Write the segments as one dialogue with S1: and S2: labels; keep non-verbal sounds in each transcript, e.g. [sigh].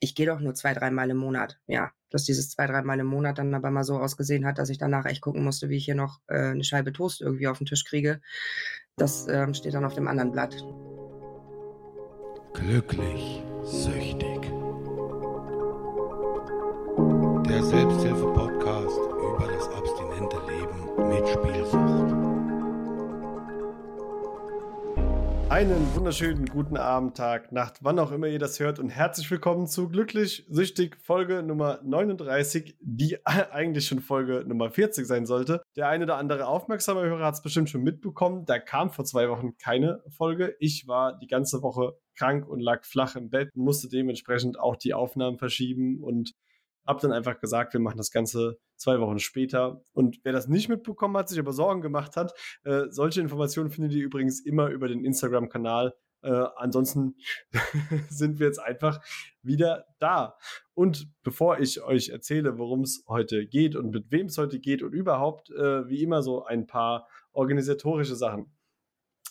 S1: ich gehe doch nur zwei, dreimal im Monat. Ja, dass dieses zwei, dreimal im Monat dann aber mal so ausgesehen hat, dass ich danach echt gucken musste, wie ich hier noch äh, eine Scheibe Toast irgendwie auf den Tisch kriege. Das äh, steht dann auf dem anderen Blatt.
S2: Glücklich, süchtig. Der Selbsthilfe-Podcast über das abstinente Leben mit Spielsucht.
S3: Einen wunderschönen guten Abend, Tag, Nacht, wann auch immer ihr das hört und herzlich willkommen zu Glücklich Süchtig Folge Nummer 39, die [laughs] eigentlich schon Folge Nummer 40 sein sollte. Der eine oder andere aufmerksame Hörer hat es bestimmt schon mitbekommen, da kam vor zwei Wochen keine Folge. Ich war die ganze Woche krank und lag flach im Bett und musste dementsprechend auch die Aufnahmen verschieben und habe dann einfach gesagt, wir machen das Ganze zwei Wochen später. Und wer das nicht mitbekommen hat, sich aber Sorgen gemacht hat, äh, solche Informationen findet ihr übrigens immer über den Instagram-Kanal. Äh, ansonsten [laughs] sind wir jetzt einfach wieder da. Und bevor ich euch erzähle, worum es heute geht und mit wem es heute geht und überhaupt, äh, wie immer so ein paar organisatorische Sachen.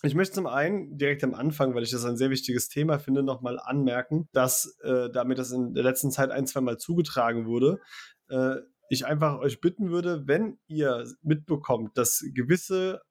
S3: Ich möchte zum einen direkt am Anfang, weil ich das ein sehr wichtiges Thema finde, nochmal anmerken, dass äh, damit das in der letzten Zeit ein, zwei Mal zugetragen wurde, äh, ich einfach euch bitten würde, wenn ihr mitbekommt, dass gewisse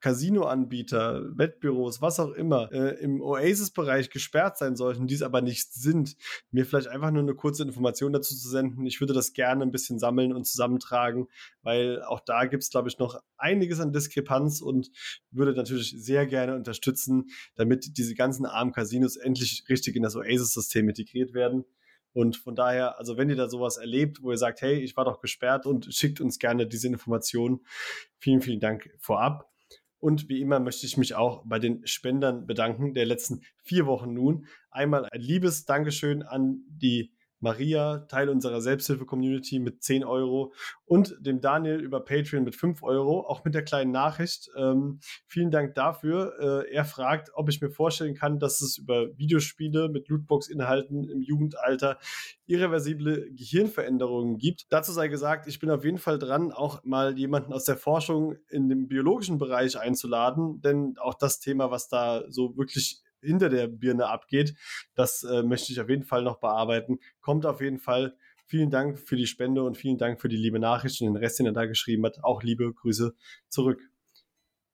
S3: Casino-Anbieter, Wettbüros, was auch immer, äh, im Oasis-Bereich gesperrt sein sollten, die es aber nicht sind, mir vielleicht einfach nur eine kurze Information dazu zu senden. Ich würde das gerne ein bisschen sammeln und zusammentragen, weil auch da gibt es, glaube ich, noch einiges an Diskrepanz und würde natürlich sehr gerne unterstützen, damit diese ganzen armen Casinos endlich richtig in das Oasis-System integriert werden. Und von daher, also wenn ihr da sowas erlebt, wo ihr sagt, hey, ich war doch gesperrt und schickt uns gerne diese Informationen, vielen, vielen Dank vorab. Und wie immer möchte ich mich auch bei den Spendern bedanken der letzten vier Wochen nun. Einmal ein liebes Dankeschön an die Maria, Teil unserer Selbsthilfe-Community mit 10 Euro und dem Daniel über Patreon mit 5 Euro, auch mit der kleinen Nachricht. Ähm, vielen Dank dafür. Äh, er fragt, ob ich mir vorstellen kann, dass es über Videospiele mit Lootbox-Inhalten im Jugendalter irreversible Gehirnveränderungen gibt. Dazu sei gesagt, ich bin auf jeden Fall dran, auch mal jemanden aus der Forschung in dem biologischen Bereich einzuladen, denn auch das Thema, was da so wirklich hinter der Birne abgeht. Das äh, möchte ich auf jeden Fall noch bearbeiten. Kommt auf jeden Fall. Vielen Dank für die Spende und vielen Dank für die liebe Nachricht und den Rest, den er da geschrieben hat. Auch liebe Grüße zurück.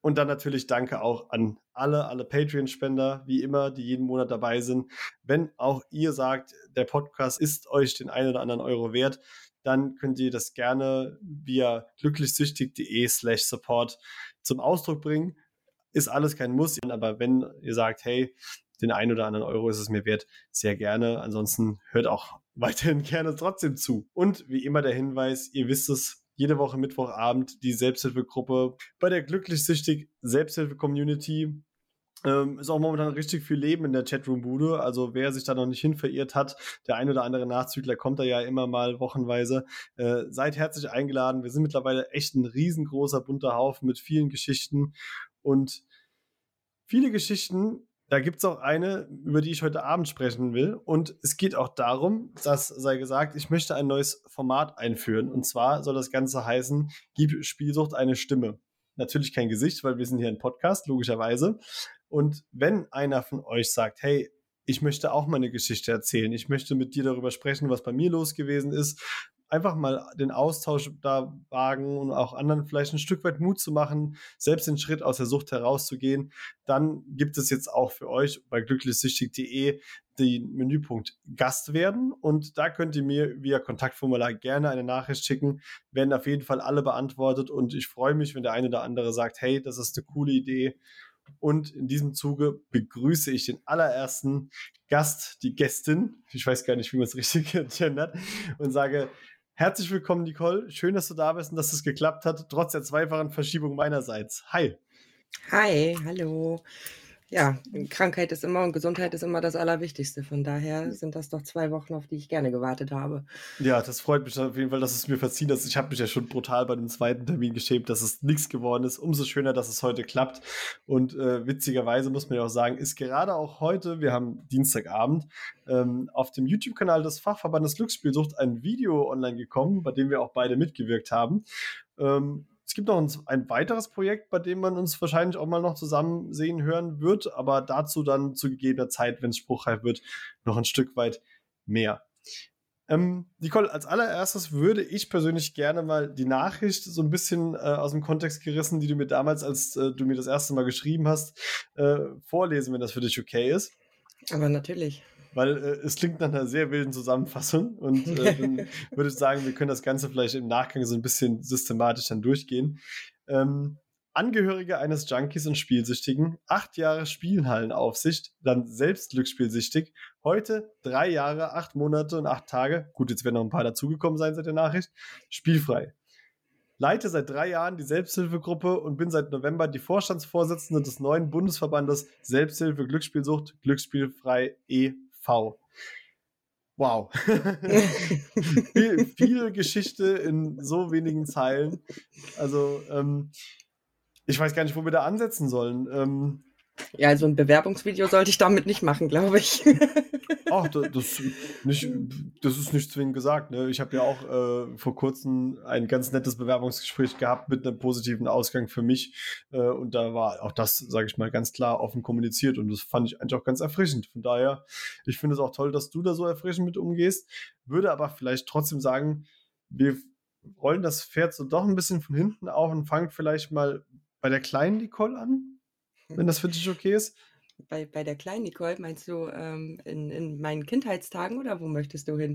S3: Und dann natürlich danke auch an alle, alle Patreon-Spender, wie immer, die jeden Monat dabei sind. Wenn auch ihr sagt, der Podcast ist euch den einen oder anderen Euro wert, dann könnt ihr das gerne via glücklichsüchtig.de slash support zum Ausdruck bringen ist alles kein Muss, aber wenn ihr sagt, hey, den einen oder anderen Euro ist es mir wert, sehr gerne. Ansonsten hört auch [laughs] weiterhin gerne trotzdem zu. Und wie immer der Hinweis, ihr wisst es, jede Woche Mittwochabend die Selbsthilfegruppe bei der glücklich-süchtig Selbsthilfe-Community. Ähm, ist auch momentan richtig viel Leben in der Chatroom-Bude. Also wer sich da noch nicht hin verirrt hat, der ein oder andere Nachzügler kommt da ja immer mal wochenweise. Äh, seid herzlich eingeladen. Wir sind mittlerweile echt ein riesengroßer bunter Haufen mit vielen Geschichten und viele Geschichten, da gibt es auch eine, über die ich heute Abend sprechen will. Und es geht auch darum, das sei gesagt, ich möchte ein neues Format einführen. Und zwar soll das Ganze heißen, gib Spielsucht eine Stimme. Natürlich kein Gesicht, weil wir sind hier ein Podcast, logischerweise. Und wenn einer von euch sagt, hey, ich möchte auch mal eine Geschichte erzählen. Ich möchte mit dir darüber sprechen, was bei mir los gewesen ist, einfach mal den Austausch da wagen und auch anderen vielleicht ein Stück weit Mut zu machen, selbst den Schritt aus der Sucht herauszugehen, dann gibt es jetzt auch für euch bei glücklichsüchtig.de den Menüpunkt Gast werden. Und da könnt ihr mir via Kontaktformular gerne eine Nachricht schicken, werden auf jeden Fall alle beantwortet. Und ich freue mich, wenn der eine oder andere sagt, hey, das ist eine coole Idee. Und in diesem Zuge begrüße ich den allerersten Gast, die Gästin, ich weiß gar nicht, wie man es richtig [laughs] gendert, und sage Herzlich willkommen, Nicole. Schön, dass du da bist und dass es geklappt hat, trotz der zweifachen Verschiebung meinerseits. Hi.
S1: Hi, hallo. Ja, Krankheit ist immer und Gesundheit ist immer das Allerwichtigste. Von daher sind das doch zwei Wochen, auf die ich gerne gewartet habe.
S3: Ja, das freut mich auf jeden Fall, dass es mir verziehen ist. Ich habe mich ja schon brutal bei dem zweiten Termin geschämt, dass es nichts geworden ist. Umso schöner, dass es heute klappt. Und äh, witzigerweise muss man ja auch sagen, ist gerade auch heute, wir haben Dienstagabend, ähm, auf dem YouTube-Kanal des Fachverbandes Glücksspielsucht ein Video online gekommen, bei dem wir auch beide mitgewirkt haben. Ähm, es gibt noch ein, ein, weiteres Projekt, bei dem man uns wahrscheinlich auch mal noch zusammen sehen hören wird, aber dazu dann zu gegebener Zeit, wenn es spruchreif wird, noch ein Stück weit mehr. Ähm, Nicole, als allererstes würde ich persönlich gerne mal die Nachricht so ein bisschen äh, aus dem Kontext gerissen, die du mir damals, als äh, du mir das erste Mal geschrieben hast, äh, vorlesen, wenn das für dich okay ist.
S1: Aber natürlich.
S3: Weil äh, es klingt nach einer sehr wilden Zusammenfassung und [laughs] äh, dann würde ich sagen, wir können das Ganze vielleicht im Nachgang so ein bisschen systematisch dann durchgehen. Ähm, Angehörige eines Junkies und Spielsüchtigen, acht Jahre Spielhallenaufsicht, dann selbst glücksspielsüchtig, heute drei Jahre, acht Monate und acht Tage, gut, jetzt werden noch ein paar dazugekommen sein seit der Nachricht, spielfrei. Leite seit drei Jahren die Selbsthilfegruppe und bin seit November die Vorstandsvorsitzende des neuen Bundesverbandes Selbsthilfe Glücksspielsucht Glücksspielfrei e.V. Wow. [laughs] viel, viel, Geschichte in so wenigen Zeilen. Also, ähm, ich weiß gar nicht, wo wir da ansetzen sollen. Ähm,
S1: ja, also ein Bewerbungsvideo sollte ich damit nicht machen, glaube ich. [laughs]
S3: Ach, das, nicht, das ist nicht zwingend gesagt. Ne? Ich habe ja auch äh, vor kurzem ein ganz nettes Bewerbungsgespräch gehabt mit einem positiven Ausgang für mich. Äh, und da war auch das, sage ich mal, ganz klar offen kommuniziert. Und das fand ich eigentlich auch ganz erfrischend. Von daher, ich finde es auch toll, dass du da so erfrischend mit umgehst. Würde aber vielleicht trotzdem sagen, wir rollen das Pferd so doch ein bisschen von hinten auf und fangen vielleicht mal bei der kleinen Nicole an, wenn das für dich okay ist.
S1: Bei, bei der kleinen Nicole meinst du ähm, in, in meinen Kindheitstagen oder wo möchtest du hin?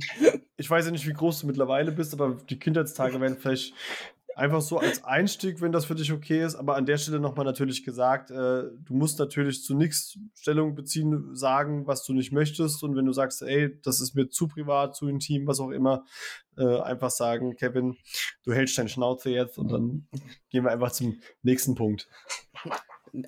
S3: Ich weiß ja nicht, wie groß du mittlerweile bist, aber die Kindheitstage werden vielleicht einfach so als Einstieg, wenn das für dich okay ist. Aber an der Stelle nochmal natürlich gesagt, äh, du musst natürlich zu nichts Stellung beziehen, sagen, was du nicht möchtest. Und wenn du sagst, ey, das ist mir zu privat, zu intim, was auch immer, äh, einfach sagen, Kevin, du hältst deine Schnauze jetzt und dann gehen wir einfach zum nächsten Punkt.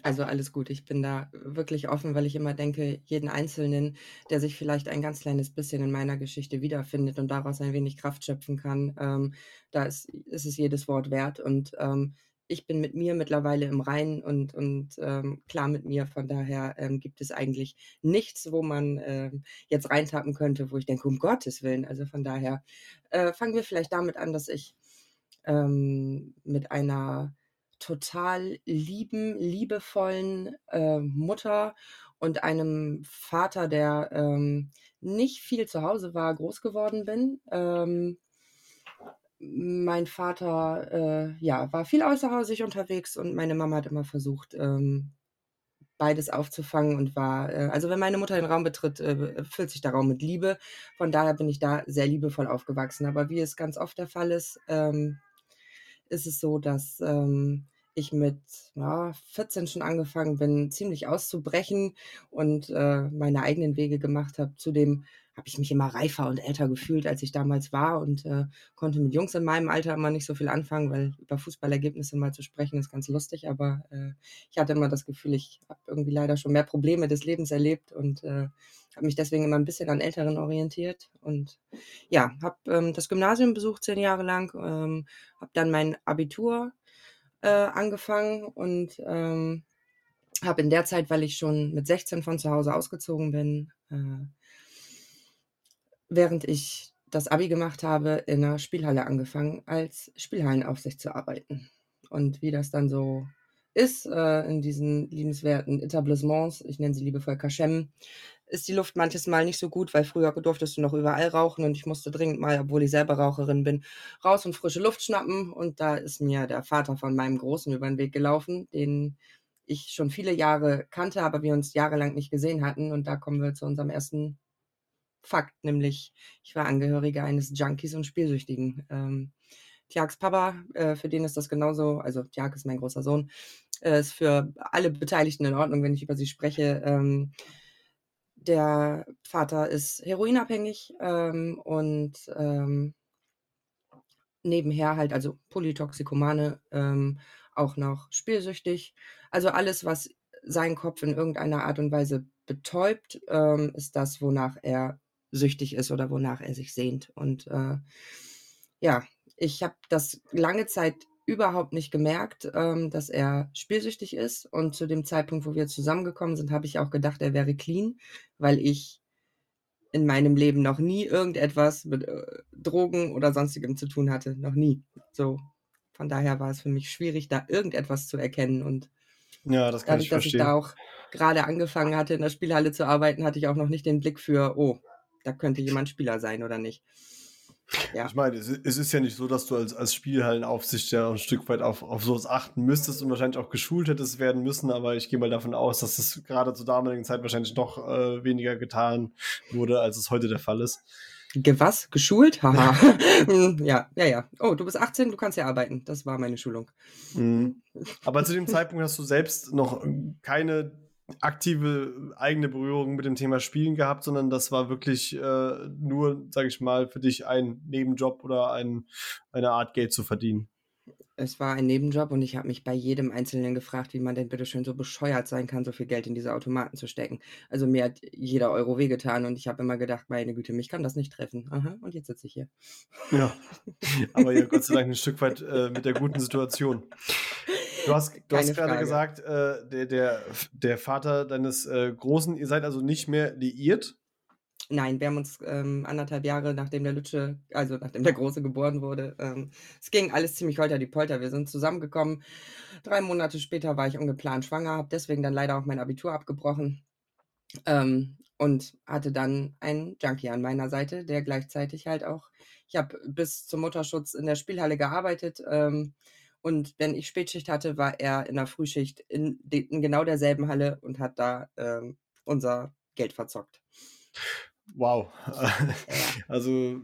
S1: Also alles gut, ich bin da wirklich offen, weil ich immer denke, jeden Einzelnen, der sich vielleicht ein ganz kleines bisschen in meiner Geschichte wiederfindet und daraus ein wenig Kraft schöpfen kann, ähm, da ist, ist es jedes Wort wert. Und ähm, ich bin mit mir mittlerweile im Reinen und, und ähm, klar mit mir. Von daher ähm, gibt es eigentlich nichts, wo man ähm, jetzt reintappen könnte, wo ich denke, um Gottes Willen. Also von daher äh, fangen wir vielleicht damit an, dass ich ähm, mit einer total lieben, liebevollen äh, Mutter und einem Vater, der ähm, nicht viel zu Hause war, groß geworden bin. Ähm, mein Vater äh, ja, war viel außerhausig unterwegs und meine Mama hat immer versucht, ähm, beides aufzufangen und war, äh, also wenn meine Mutter den Raum betritt, äh, füllt sich der Raum mit Liebe. Von daher bin ich da sehr liebevoll aufgewachsen. Aber wie es ganz oft der Fall ist, ähm, ist es so, dass ähm, ich mit ja, 14 schon angefangen bin, ziemlich auszubrechen und äh, meine eigenen Wege gemacht habe. Zudem habe ich mich immer reifer und älter gefühlt, als ich damals war und äh, konnte mit Jungs in meinem Alter immer nicht so viel anfangen, weil über Fußballergebnisse mal zu sprechen ist ganz lustig, aber äh, ich hatte immer das Gefühl, ich habe irgendwie leider schon mehr Probleme des Lebens erlebt und äh, habe mich deswegen immer ein bisschen an Älteren orientiert und ja, habe ähm, das Gymnasium besucht zehn Jahre lang, ähm, habe dann mein Abitur äh, angefangen und ähm, habe in der Zeit, weil ich schon mit 16 von zu Hause ausgezogen bin, äh, während ich das Abi gemacht habe, in einer Spielhalle angefangen, als Spielhallenaufsicht zu arbeiten. Und wie das dann so ist äh, in diesen liebenswerten Etablissements, ich nenne sie liebevoll Kaschem, ist die Luft manches Mal nicht so gut, weil früher durftest du noch überall rauchen und ich musste dringend mal, obwohl ich selber Raucherin bin, raus und frische Luft schnappen. Und da ist mir der Vater von meinem Großen über den Weg gelaufen, den ich schon viele Jahre kannte, aber wir uns jahrelang nicht gesehen hatten. Und da kommen wir zu unserem ersten Fakt, nämlich ich war Angehöriger eines Junkies und Spielsüchtigen. Ähm, Tiags Papa, äh, für den ist das genauso, also Tiag ist mein großer Sohn, äh, ist für alle Beteiligten in Ordnung, wenn ich über sie spreche. Ähm, der Vater ist heroinabhängig ähm, und ähm, nebenher halt, also Polytoxikomane, ähm, auch noch spielsüchtig. Also alles, was seinen Kopf in irgendeiner Art und Weise betäubt, ähm, ist das, wonach er süchtig ist oder wonach er sich sehnt. Und äh, ja, ich habe das lange Zeit überhaupt nicht gemerkt, ähm, dass er spielsüchtig ist. Und zu dem Zeitpunkt, wo wir zusammengekommen sind, habe ich auch gedacht, er wäre clean, weil ich in meinem Leben noch nie irgendetwas mit äh, Drogen oder sonstigem zu tun hatte. Noch nie. So. Von daher war es für mich schwierig, da irgendetwas zu erkennen. Und
S3: ja, das kann dadurch, ich
S1: dass ich da auch gerade angefangen hatte, in der Spielhalle zu arbeiten, hatte ich auch noch nicht den Blick für, oh, da könnte jemand Spieler sein oder nicht.
S3: Ja. Ich meine, es, ist ja nicht so, dass du als, als Spielhallenaufsicht ja ein Stück weit auf, auf sowas achten müsstest und wahrscheinlich auch geschult hättest werden müssen, aber ich gehe mal davon aus, dass das gerade zur damaligen Zeit wahrscheinlich noch äh, weniger getan wurde, als es heute der Fall ist.
S1: Ge was? Geschult? Haha. [laughs] Hm, ja, ja, ja. Oh, du bist 18, du kannst ja arbeiten. Das war meine Schulung.
S3: Mhm. Aber zu dem Zeitpunkt hast du selbst noch keine aktive eigene Berührung mit dem Thema Spielen gehabt, sondern das war wirklich äh, nur, sage ich mal, für dich ein Nebenjob oder ein, eine Art Geld zu verdienen.
S1: Es war ein Nebenjob und ich habe mich bei jedem Einzelnen gefragt, wie man denn bitte schön so bescheuert sein kann, so viel Geld in diese Automaten zu stecken. Also mir hat jeder Euro wehgetan und ich habe immer gedacht, meine Güte, mich kann das nicht treffen. Aha, und jetzt sitze ich hier.
S3: Ja, [laughs] aber ja, Gott sei Dank ein Stück weit äh, mit der guten Situation. Du hast, du hast gerade gesagt, äh, der, der, der Vater deines äh, Großen, ihr seid also nicht mehr liiert?
S1: Nein, wir haben uns ähm, anderthalb Jahre nachdem der Lütsche, also nachdem der Große geboren wurde, ähm, es ging alles ziemlich holter die Polter. Wir sind zusammengekommen. Drei Monate später war ich ungeplant schwanger, habe deswegen dann leider auch mein Abitur abgebrochen ähm, und hatte dann einen Junkie an meiner Seite, der gleichzeitig halt auch, ich habe bis zum Mutterschutz in der Spielhalle gearbeitet ähm, und wenn ich Spätschicht hatte, war er in der Frühschicht in, in genau derselben Halle und hat da ähm, unser Geld verzockt.
S3: Wow. [laughs] Also,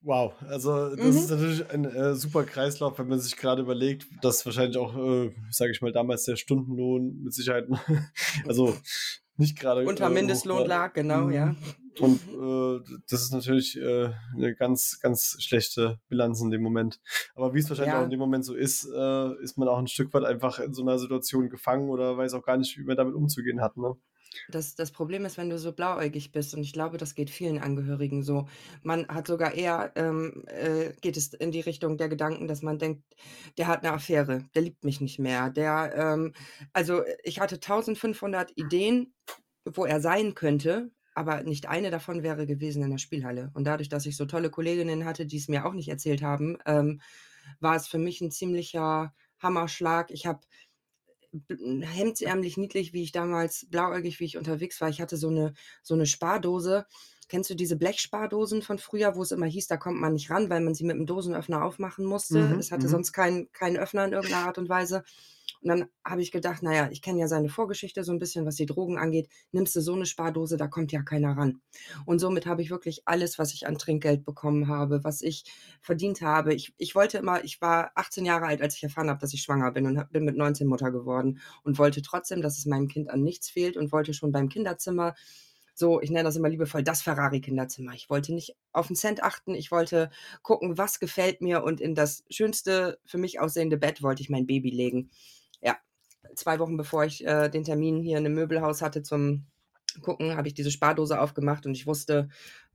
S3: wow. Also, das mhm. ist natürlich ein äh, super Kreislauf, wenn man sich gerade überlegt, dass wahrscheinlich auch, äh, sage ich mal, damals der Stundenlohn mit Sicherheit, [laughs] also nicht gerade.
S1: Unter äh, Mindestlohn lag, genau, ja. Mhm.
S3: Und äh, das ist natürlich äh, eine ganz, ganz schlechte Bilanz in dem Moment. Aber wie es wahrscheinlich ja. auch in dem Moment so ist, äh, ist man auch ein Stück weit einfach in so einer Situation gefangen oder weiß auch gar nicht, wie man damit umzugehen hat. Ne?
S1: Das das Problem ist, wenn du so blauäugig bist und ich glaube, das geht vielen Angehörigen so. Man hat sogar eher, ähm, äh, geht es in die Richtung der Gedanken, dass man denkt: „Der hat eine Affäre, der liebt mich nicht mehr, der, ähm“ also, ich hatte 1.500 Ideen, wo er sein könnte, aber nicht eine davon wäre gewesen in der Spielhalle. Und dadurch, dass ich so tolle Kolleginnen hatte, die es mir auch nicht erzählt haben, ähm, war es für mich ein ziemlicher Hammerschlag. Ich habe hemdsärmlich niedlich, wie ich damals blauäugig, wie ich unterwegs war. Ich hatte so eine so eine Spardose. Kennst du diese Blechspardosen von früher, wo es immer hieß, da kommt man nicht ran, weil man sie mit dem Dosenöffner aufmachen musste? Mhm, es hatte mhm. sonst keinen keinen Öffner in irgendeiner Art und Weise. Und dann habe ich gedacht, naja, ich kenne ja seine Vorgeschichte so ein bisschen, was die Drogen angeht. Nimmst du so eine Spardose, da kommt ja keiner ran. Und somit habe ich wirklich alles, was ich an Trinkgeld bekommen habe, was ich verdient habe. Ich, ich wollte immer, ich war 18 Jahre alt, als ich erfahren habe, dass ich schwanger bin und bin mit 19 Mutter geworden und wollte trotzdem, dass es meinem Kind an nichts fehlt und wollte schon beim Kinderzimmer so, ich nenne das immer liebevoll, das Ferrari-Kinderzimmer. Ich wollte nicht auf den Cent achten, ich wollte gucken, was gefällt mir und in das schönste für mich aussehende Bett wollte ich mein Baby legen ja, zwei Wochen bevor ich äh, den Termin hier in einem Möbelhaus hatte zum Gucken, habe ich diese Spardose aufgemacht und ich wusste,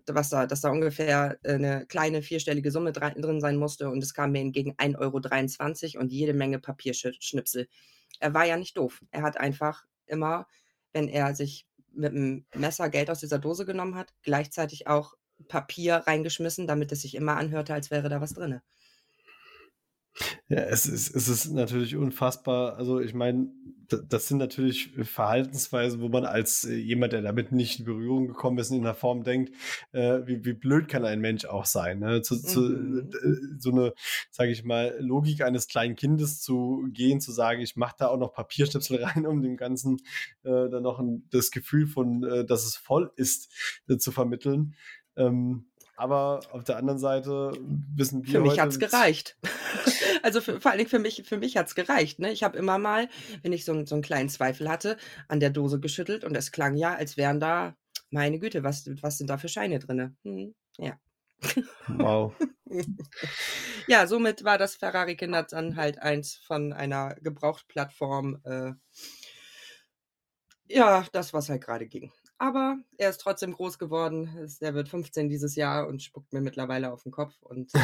S1: was da, dass da ungefähr äh, eine kleine vierstellige Summe drin sein musste und es kam mir entgegen 1,23 Euro und jede Menge Papierschnipsel. Er war ja nicht doof. Er hat einfach immer, wenn er sich mit dem Messer Geld aus dieser Dose genommen hat, gleichzeitig auch Papier reingeschmissen, damit es sich immer anhörte, als wäre da was drin.
S3: Ja, es ist, es ist natürlich unfassbar. Also ich meine, das sind natürlich Verhaltensweisen, wo man als äh, jemand, der damit nicht in Berührung gekommen ist, in der Form denkt, äh, wie, wie blöd kann ein Mensch auch sein. Ne? Zu, zu, mhm. Äh, so eine, sage ich mal, Logik eines kleinen Kindes zu gehen, zu sagen, ich mache da auch noch Papierstöpsel [laughs] rein, um dem Ganzen äh, dann noch ein, das Gefühl von, äh, dass es voll ist, äh, zu vermitteln. Ähm, aber auf der anderen Seite wissen wir.
S1: Für mich hat es gereicht. [laughs] [laughs] also für, vor allen Dingen für mich, für mich hat es gereicht. Ne? Ich habe immer mal, wenn ich so, so einen kleinen Zweifel hatte, an der Dose geschüttelt und es klang ja, als wären da, meine Güte, was, was sind da für Scheine drin? Hm, ja.
S3: Wow. [laughs]
S1: ja, somit war das Ferrari Kinder dann halt eins von einer Gebrauchtplattform. Äh, ja, das, was halt gerade ging. Aber er ist trotzdem groß geworden. Er wird 15 dieses Jahr und spuckt mir mittlerweile auf den Kopf und ähm,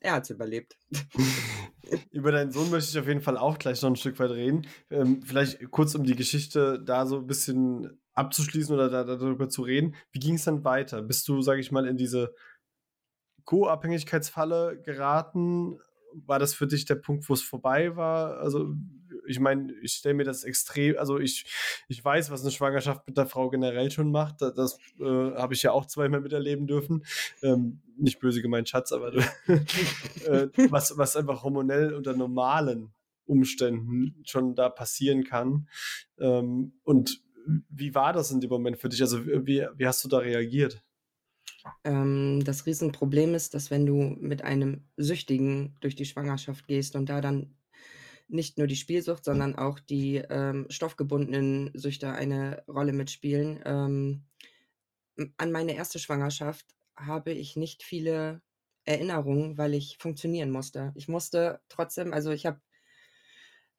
S1: er hat es überlebt. [laughs]
S3: Über deinen Sohn möchte ich auf jeden Fall auch gleich noch ein Stück weit reden. Ähm, vielleicht kurz, um die Geschichte da so ein bisschen abzuschließen oder da, darüber zu reden. Wie ging es dann weiter? Bist du, sage ich mal, in diese Co-Abhängigkeitsfalle geraten? War das für dich der Punkt, wo es vorbei war? Also ich meine, ich stelle mir das extrem, also ich, ich weiß, was eine Schwangerschaft mit der Frau generell schon macht. Das, das äh, habe ich ja auch zweimal miterleben dürfen. Ähm, nicht böse gemeint, Schatz, aber [laughs] äh, was, was einfach hormonell unter normalen Umständen schon da passieren kann. Ähm, und wie war das in dem Moment für dich? Also wie, wie hast du da reagiert?
S1: Ähm, das Riesenproblem ist, dass wenn du mit einem Süchtigen durch die Schwangerschaft gehst und da dann nicht nur die Spielsucht, sondern auch die ähm, stoffgebundenen Süchte eine Rolle mitspielen. Ähm, an meine erste Schwangerschaft habe ich nicht viele Erinnerungen, weil ich funktionieren musste. Ich musste trotzdem, also ich habe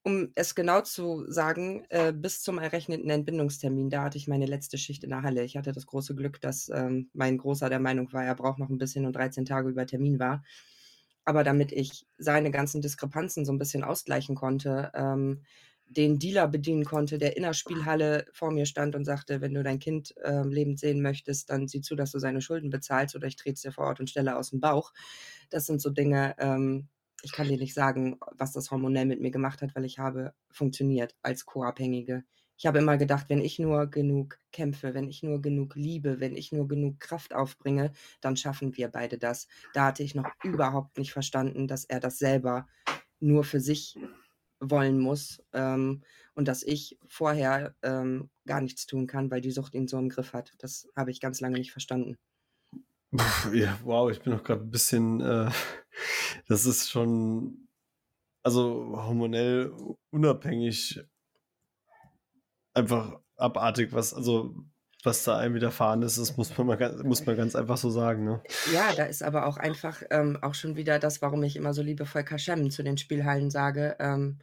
S1: um es genau zu sagen, äh, bis zum errechneten Entbindungstermin, da hatte ich meine letzte Schicht in der Halle. Ich hatte das große Glück, dass ähm, mein Großer der Meinung war, er braucht noch ein bisschen und 13 Tage über Termin war. Aber damit ich seine ganzen Diskrepanzen so ein bisschen ausgleichen konnte, ähm, den Dealer bedienen konnte, der in der Spielhalle vor mir stand und sagte, wenn du dein Kind äh, lebend sehen möchtest, dann sieh zu, dass du seine Schulden bezahlst oder ich trete es dir vor Ort und stelle aus dem Bauch. Das sind so Dinge, ähm, ich kann dir nicht sagen, was das hormonell mit mir gemacht hat, weil ich habe funktioniert als Co-Abhängige. Ich habe immer gedacht, wenn ich nur genug kämpfe, wenn ich nur genug liebe, wenn ich nur genug Kraft aufbringe, dann schaffen wir beide das. Da hatte ich noch überhaupt nicht verstanden, dass er das selber nur für sich wollen muss ähm, und dass ich vorher ähm, gar nichts tun kann, weil die Sucht ihn so im Griff hat. Das habe ich ganz lange nicht verstanden.
S3: Ja, wow, ich bin noch gerade ein bisschen, äh, [laughs] das ist schon, also hormonell unabhängig, einfach abartig, was, also was da einem widerfahren ist, das muss man, mal, muss man ganz einfach so sagen. Ne?
S1: Ja, da ist aber auch einfach ähm, auch schon wieder das, warum ich immer so liebevoll Kaschem zu den Spielhallen sage. Ähm,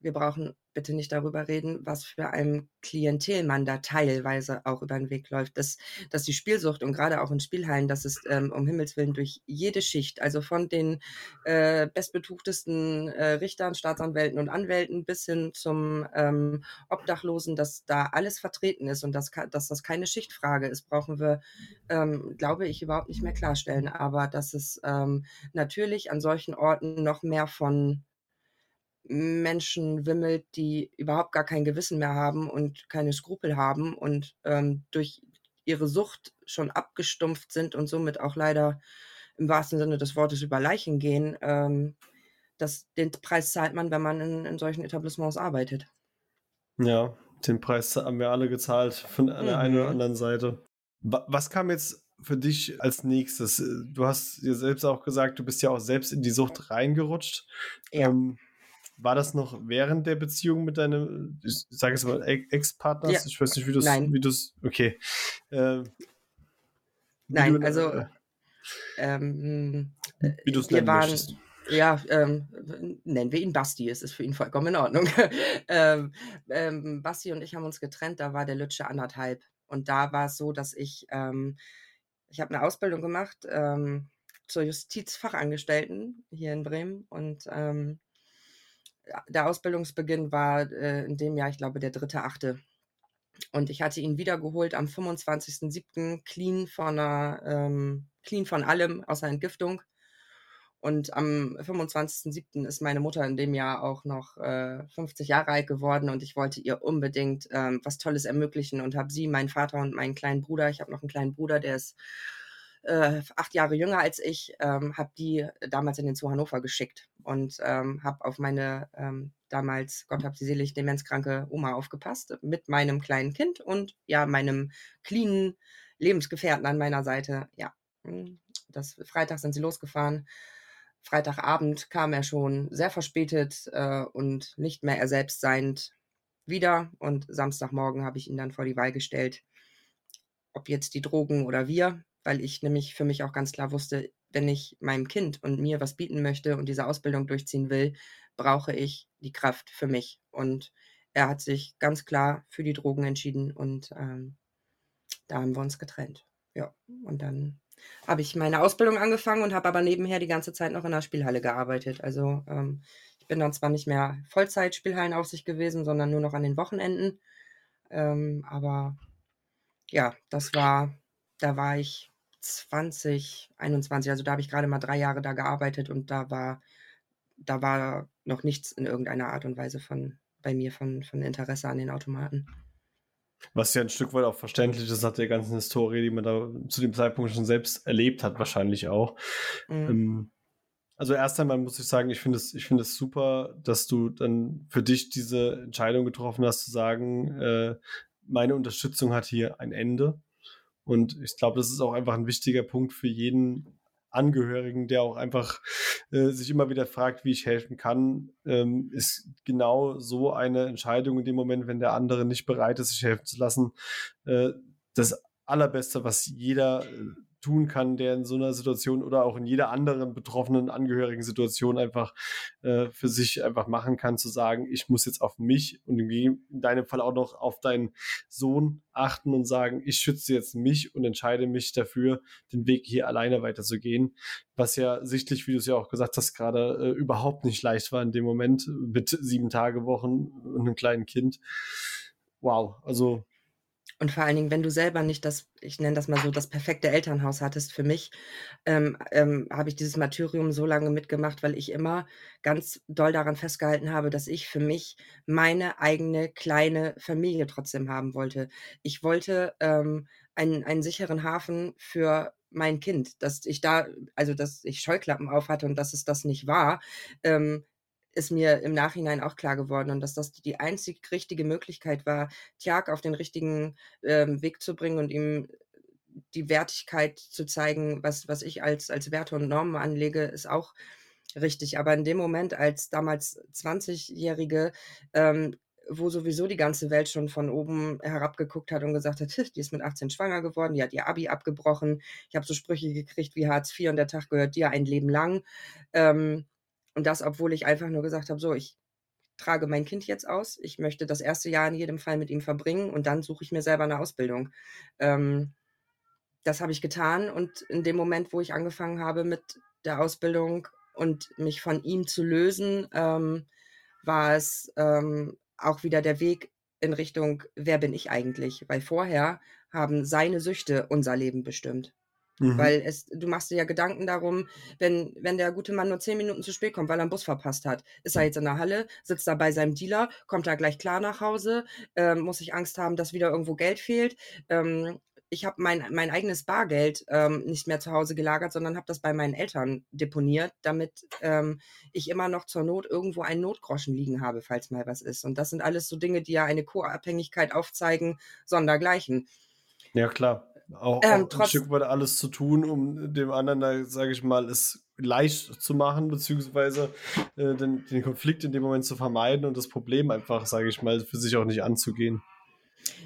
S1: wir brauchen bitte nicht darüber reden, was für ein Klientel man da teilweise auch über den Weg läuft. Dass, dass die Spielsucht und gerade auch in Spielhallen, das ist ähm, um Himmels Willen durch jede Schicht, also von den äh, bestbetuchtesten äh, Richtern, Staatsanwälten und Anwälten bis hin zum ähm, Obdachlosen, dass da alles vertreten ist und dass, dass das keine Schichtfrage ist, brauchen wir, ähm, glaube ich, überhaupt nicht mehr klarstellen. Aber dass es ähm, natürlich an solchen Orten noch mehr von Menschen wimmelt, die überhaupt gar kein Gewissen mehr haben und keine Skrupel haben und ähm, durch ihre Sucht schon abgestumpft sind und somit auch leider im wahrsten Sinne des Wortes über Leichen gehen. Ähm, das, den Preis zahlt man, wenn man in, in solchen Etablissements arbeitet.
S3: Ja, den Preis haben wir alle gezahlt von der mhm. einen oder anderen Seite. Was kam jetzt für dich als nächstes? Du hast dir selbst auch gesagt, du bist ja auch selbst in die Sucht reingerutscht. Ja. Ähm, war das noch während der Beziehung mit deinem, ich sage es mal, Ex-Partner? Ja. Ich weiß nicht, wie du es. Wie du's, okay.
S1: Äh, Nein, du, also. Äh, ähm,
S3: wie du es nennen waren, möchtest.
S1: Ja, ähm, nennen wir ihn Basti, es ist für ihn vollkommen in Ordnung. [laughs] ähm, ähm, Basti und ich haben uns getrennt, da war der Lütsche anderthalb. Und da war es so, dass ich, ähm, ich habe eine Ausbildung gemacht ähm, zur Justizfachangestellten hier in Bremen und ähm, der Ausbildungsbeginn war äh, in dem Jahr, ich glaube, der dritte, achte. Und ich hatte ihn wiedergeholt am 25.07. clean von einer, ähm, clean von allem außer Entgiftung. Und am 25.07. ist meine Mutter in dem Jahr auch noch äh, 50 Jahre alt geworden und ich wollte ihr unbedingt ähm, was Tolles ermöglichen und habe sie, meinen Vater und meinen kleinen Bruder, ich habe noch einen kleinen Bruder, der ist äh, acht Jahre jünger als ich, ähm, habe die damals in den Zoo Hannover geschickt und ähm, habe auf meine ähm, damals, Gott hab sie selig, demenzkranke Oma aufgepasst mit meinem kleinen Kind und ja, meinem cleanen Lebensgefährten an meiner Seite. Ja, hm, das Freitag sind sie losgefahren. Freitagabend kam er schon sehr verspätet äh, und nicht mehr er selbst seiend wieder. Und Samstagmorgen habe ich ihn dann vor die Wahl gestellt, ob jetzt die Drogen oder wir weil ich nämlich für mich auch ganz klar wusste, wenn ich meinem Kind und mir was bieten möchte und diese Ausbildung durchziehen will, brauche ich die Kraft für mich. Und er hat sich ganz klar für die Drogen entschieden und ähm, da haben wir uns getrennt. Ja, und dann habe ich meine Ausbildung angefangen und habe aber nebenher die ganze Zeit noch in der Spielhalle gearbeitet. Also ähm, ich bin dann zwar nicht mehr Vollzeit Spielhallenaufsicht gewesen, sondern nur noch an den Wochenenden. Ähm, aber ja, das war, da war ich 2021, also da habe ich gerade mal drei Jahre da gearbeitet und da war, da war noch nichts in irgendeiner Art und Weise von, bei mir von, von Interesse an den Automaten.
S3: Was ja ein Stück weit auch verständlich ist nach der ganzen Historie, die man da zu dem Zeitpunkt schon selbst erlebt hat, wahrscheinlich auch. Mhm. Ähm, also erst einmal muss ich sagen, ich finde es, ich finde es super, dass du dann für dich diese Entscheidung getroffen hast, zu sagen, äh, meine Unterstützung hat hier ein Ende. Und ich glaube, das ist auch einfach ein wichtiger Punkt für jeden Angehörigen, der auch einfach äh, sich immer wieder fragt, wie ich helfen kann, ähm, ist genau so eine Entscheidung in dem Moment, wenn der andere nicht bereit ist, sich helfen zu lassen, äh, das Allerbeste, was jeder äh, tun kann, der in so einer Situation oder auch in jeder anderen betroffenen angehörigen Situation einfach äh, für sich einfach machen kann, zu sagen, ich muss jetzt auf mich und in deinem Fall auch noch auf deinen Sohn achten und sagen, ich schütze jetzt mich und entscheide mich dafür, den Weg hier alleine weiterzugehen, was ja sichtlich, wie du es ja auch gesagt hast, gerade äh, überhaupt nicht leicht war in dem Moment mit sieben Tage Wochen und einem kleinen Kind. Wow, also
S1: und vor allen Dingen, wenn du selber nicht das, ich nenne das mal so, das perfekte Elternhaus hattest für mich, ähm, ähm, habe ich dieses Martyrium so lange mitgemacht, weil ich immer ganz doll daran festgehalten habe, dass ich für mich meine eigene kleine Familie trotzdem haben wollte. Ich wollte ähm, einen, einen sicheren Hafen für mein Kind, dass ich da, also dass ich Scheuklappen auf hatte und dass es das nicht war. Ähm, ist mir im Nachhinein auch klar geworden und dass das die einzig richtige Möglichkeit war, Tiag auf den richtigen ähm, Weg zu bringen und ihm die Wertigkeit zu zeigen, was, was ich als, als Werte und Normen anlege, ist auch richtig. Aber in dem Moment, als damals 20-Jährige, ähm, wo sowieso die ganze Welt schon von oben herabgeguckt hat und gesagt hat, [laughs] die ist mit 18 schwanger geworden, die hat ihr Abi abgebrochen, ich habe so Sprüche gekriegt wie Hartz IV und der Tag gehört dir ein Leben lang. Ähm, und das, obwohl ich einfach nur gesagt habe, so, ich trage mein Kind jetzt aus. Ich möchte das erste Jahr in jedem Fall mit ihm verbringen und dann suche ich mir selber eine Ausbildung. Ähm, das habe ich getan und in dem Moment, wo ich angefangen habe mit der Ausbildung und mich von ihm zu lösen, ähm, war es ähm, auch wieder der Weg in Richtung, wer bin ich eigentlich? Weil vorher haben seine Süchte unser Leben bestimmt. Mhm. Weil es, du machst dir ja Gedanken darum, wenn, wenn der gute Mann nur zehn Minuten zu spät kommt, weil er einen Bus verpasst hat. Ist er jetzt in der Halle, sitzt da bei seinem Dealer, kommt er gleich klar nach Hause, ähm, muss ich Angst haben, dass wieder irgendwo Geld fehlt. Ähm, ich habe mein, mein eigenes Bargeld ähm, nicht mehr zu Hause gelagert, sondern habe das bei meinen Eltern deponiert, damit ähm, ich immer noch zur Not irgendwo einen Notgroschen liegen habe, falls mal was ist. Und das sind alles so Dinge, die ja eine Co-Abhängigkeit aufzeigen, sondergleichen.
S3: Ja, klar auch, ähm, auch ein Stück weit alles zu tun, um dem anderen, da sage ich mal, es leicht zu machen, beziehungsweise äh, den, den Konflikt in dem Moment zu vermeiden und das Problem einfach, sage ich mal, für sich auch nicht anzugehen.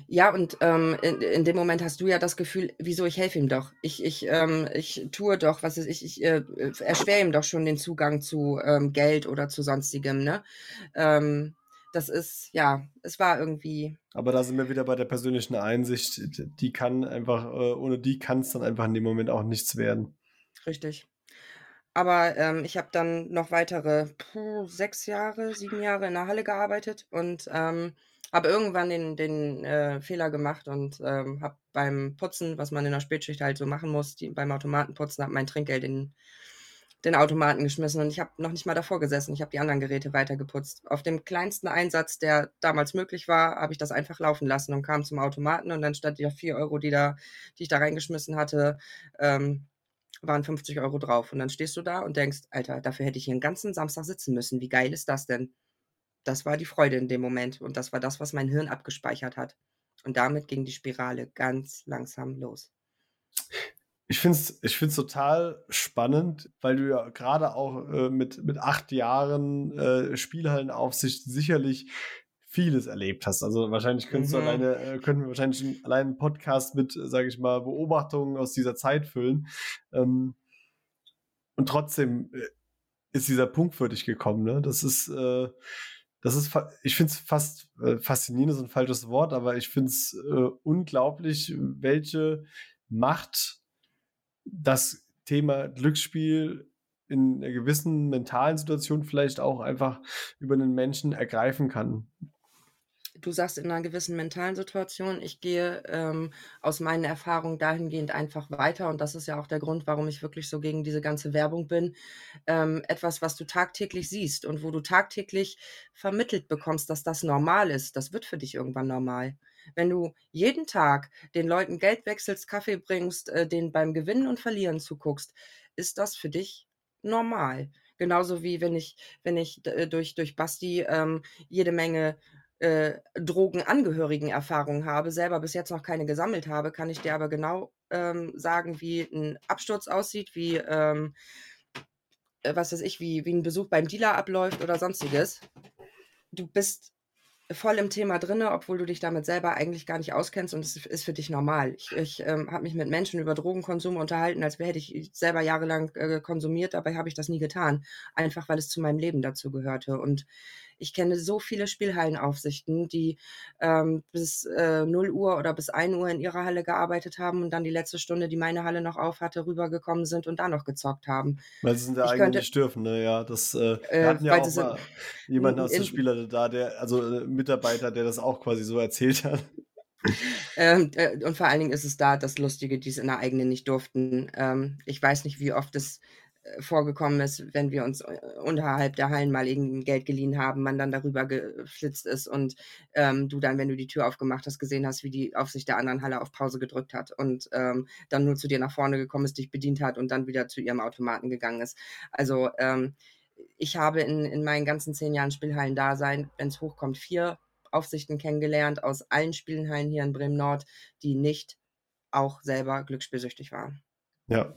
S1: Ja, und ähm, in, in, dem Moment hast du ja das Gefühl, wieso ich helfe ihm doch. Ich, ich, ähm, ich tue doch, was ist, ich, ich äh, erschwere ihm doch schon den Zugang zu ähm, Geld oder zu sonstigem, ne? Ähm, das ist, ja, es war irgendwie.
S3: Aber da sind wir wieder bei der persönlichen Einsicht. Die kann einfach, äh, ohne die kann es dann einfach in dem Moment auch nichts werden.
S1: Richtig. Aber ähm, ich habe dann noch weitere puh, sechs Jahre, sieben Jahre in der Halle gearbeitet und ähm, habe irgendwann den, den äh, Fehler gemacht und ähm, habe beim Putzen, was man in der Spätschicht halt so machen muss, die, beim Automatenputzen, habe mein Trinkgeld in den Automaten geschmissen und ich habe noch nicht mal davor gesessen. Ich habe die anderen Geräte weitergeputzt. Auf dem kleinsten Einsatz, der damals möglich war, habe ich das einfach laufen lassen und kam zum Automaten und dann statt der 4 Euro, die, da, die ich da reingeschmissen hatte, ähm, waren 50 Euro drauf. Und dann stehst du da und denkst, Alter, dafür hätte ich hier einen ganzen Samstag sitzen müssen. Wie geil ist das denn? Das war die Freude in dem Moment und das war das, was mein Hirn abgespeichert hat. Und damit ging die Spirale ganz langsam los.
S3: Ich finde es ich find's total spannend, weil du ja gerade auch äh, mit, mit acht Jahren äh, Spielhallenaufsicht sicherlich vieles erlebt hast. Also wahrscheinlich könntest mhm. du alleine, äh, könnten wir wahrscheinlich allein einen Podcast mit, sage ich mal, Beobachtungen aus dieser Zeit füllen. Ähm, und trotzdem äh, ist dieser Punkt für dich gekommen. Ne? Das ist, äh, das ist, ich finde es fast äh, faszinierend, ist ein falsches Wort, aber ich finde es äh, unglaublich, welche Macht das Thema Glücksspiel in einer gewissen mentalen Situation vielleicht auch einfach über einen Menschen ergreifen kann.
S1: du sagst in einer gewissen mentalen Situation. Ich gehe ähm, aus meinen Erfahrungen dahingehend einfach weiter und das ist ja auch der Grund, warum ich wirklich so gegen diese ganze Werbung bin. Ähm, etwas, was du tagtäglich siehst und wo du tagtäglich vermittelt bekommst, dass das normal ist, das wird für dich irgendwann normal. Wenn du jeden Tag den Leuten Geld wechselst, Kaffee bringst, äh, denen beim Gewinnen und Verlieren zuguckst, ist das für dich normal. Genauso wie wenn ich, wenn ich äh, durch, durch Basti ähm, jede Menge äh, Drogenangehörigen-Erfahrungen habe, selber bis jetzt noch keine gesammelt habe, kann ich dir aber genau ähm, sagen, wie ein Absturz aussieht, wie, ähm, äh, was weiß ich, wie, wie ein Besuch beim Dealer abläuft oder sonstiges. Du bist voll im Thema drin, obwohl du dich damit selber eigentlich gar nicht auskennst und es ist für dich normal. Ich, ich ähm, habe mich mit Menschen über Drogenkonsum unterhalten, als hätte ich selber jahrelang äh, konsumiert, dabei habe ich das nie getan. Einfach weil es zu meinem Leben dazu gehörte. Und ich kenne so viele Spielhallenaufsichten, die ähm, bis äh, 0 Uhr oder bis 1 Uhr in ihrer Halle gearbeitet haben und dann die letzte Stunde, die meine Halle noch auf hatte, rübergekommen sind und da noch gezockt haben.
S3: Weil sie sind da eigentlich nicht dürfen, ne? Ja, das, äh, äh, hatten ja auch mal jemanden aus der Spieler da, der, also äh, Mitarbeiter, der das auch quasi so erzählt hat.
S1: Ähm, äh, und vor allen Dingen ist es da das Lustige, die es in der eigenen nicht durften. Ähm, ich weiß nicht, wie oft es vorgekommen ist, wenn wir uns äh, unterhalb der Hallen mal irgendwie Geld geliehen haben, man dann darüber geflitzt ist und ähm, du dann, wenn du die Tür aufgemacht hast, gesehen hast, wie die Aufsicht der anderen Halle auf Pause gedrückt hat und ähm, dann nur zu dir nach vorne gekommen ist, dich bedient hat und dann wieder zu ihrem Automaten gegangen ist. Also ähm, ich habe in, in meinen ganzen zehn Jahren Spielhallen-Dasein, wenn es hochkommt, vier Aufsichten kennengelernt aus allen Spielhallen hier in Bremen-Nord, die nicht auch selber glücksspielsüchtig waren.
S3: Ja,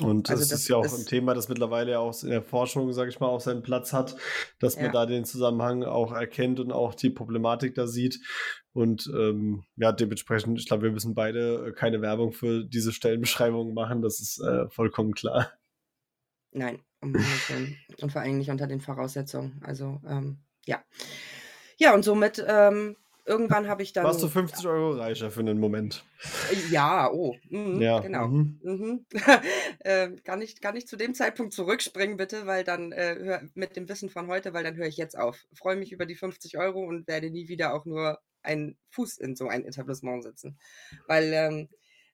S3: und also das, das, ist ja auch ein Thema, das mittlerweile ja auch in der Forschung, sage ich mal, auch seinen Platz hat, dass ja. man da den Zusammenhang auch erkennt und auch die Problematik da sieht. Und ähm, ja, dementsprechend, ich glaube, wir müssen beide äh, keine Werbung für diese Stellenbeschreibungen machen, das ist äh, vollkommen klar.
S1: Nein, und vor allem nicht unter den Voraussetzungen. Also ähm, ja. Ja, und somit ähm, irgendwann habe ich dann.
S3: Warst du 50 Euro reicher für einen Moment?
S1: Ja, oh. Mhm, ja. Genau. Mhm. Mhm. [laughs] äh, kann, ich, kann ich zu dem Zeitpunkt zurückspringen, bitte, weil dann äh, hör, mit dem Wissen von heute, weil dann höre ich jetzt auf. Freue mich über die 50 Euro und werde nie wieder auch nur einen Fuß in so ein Etablissement setzen. Weil ähm,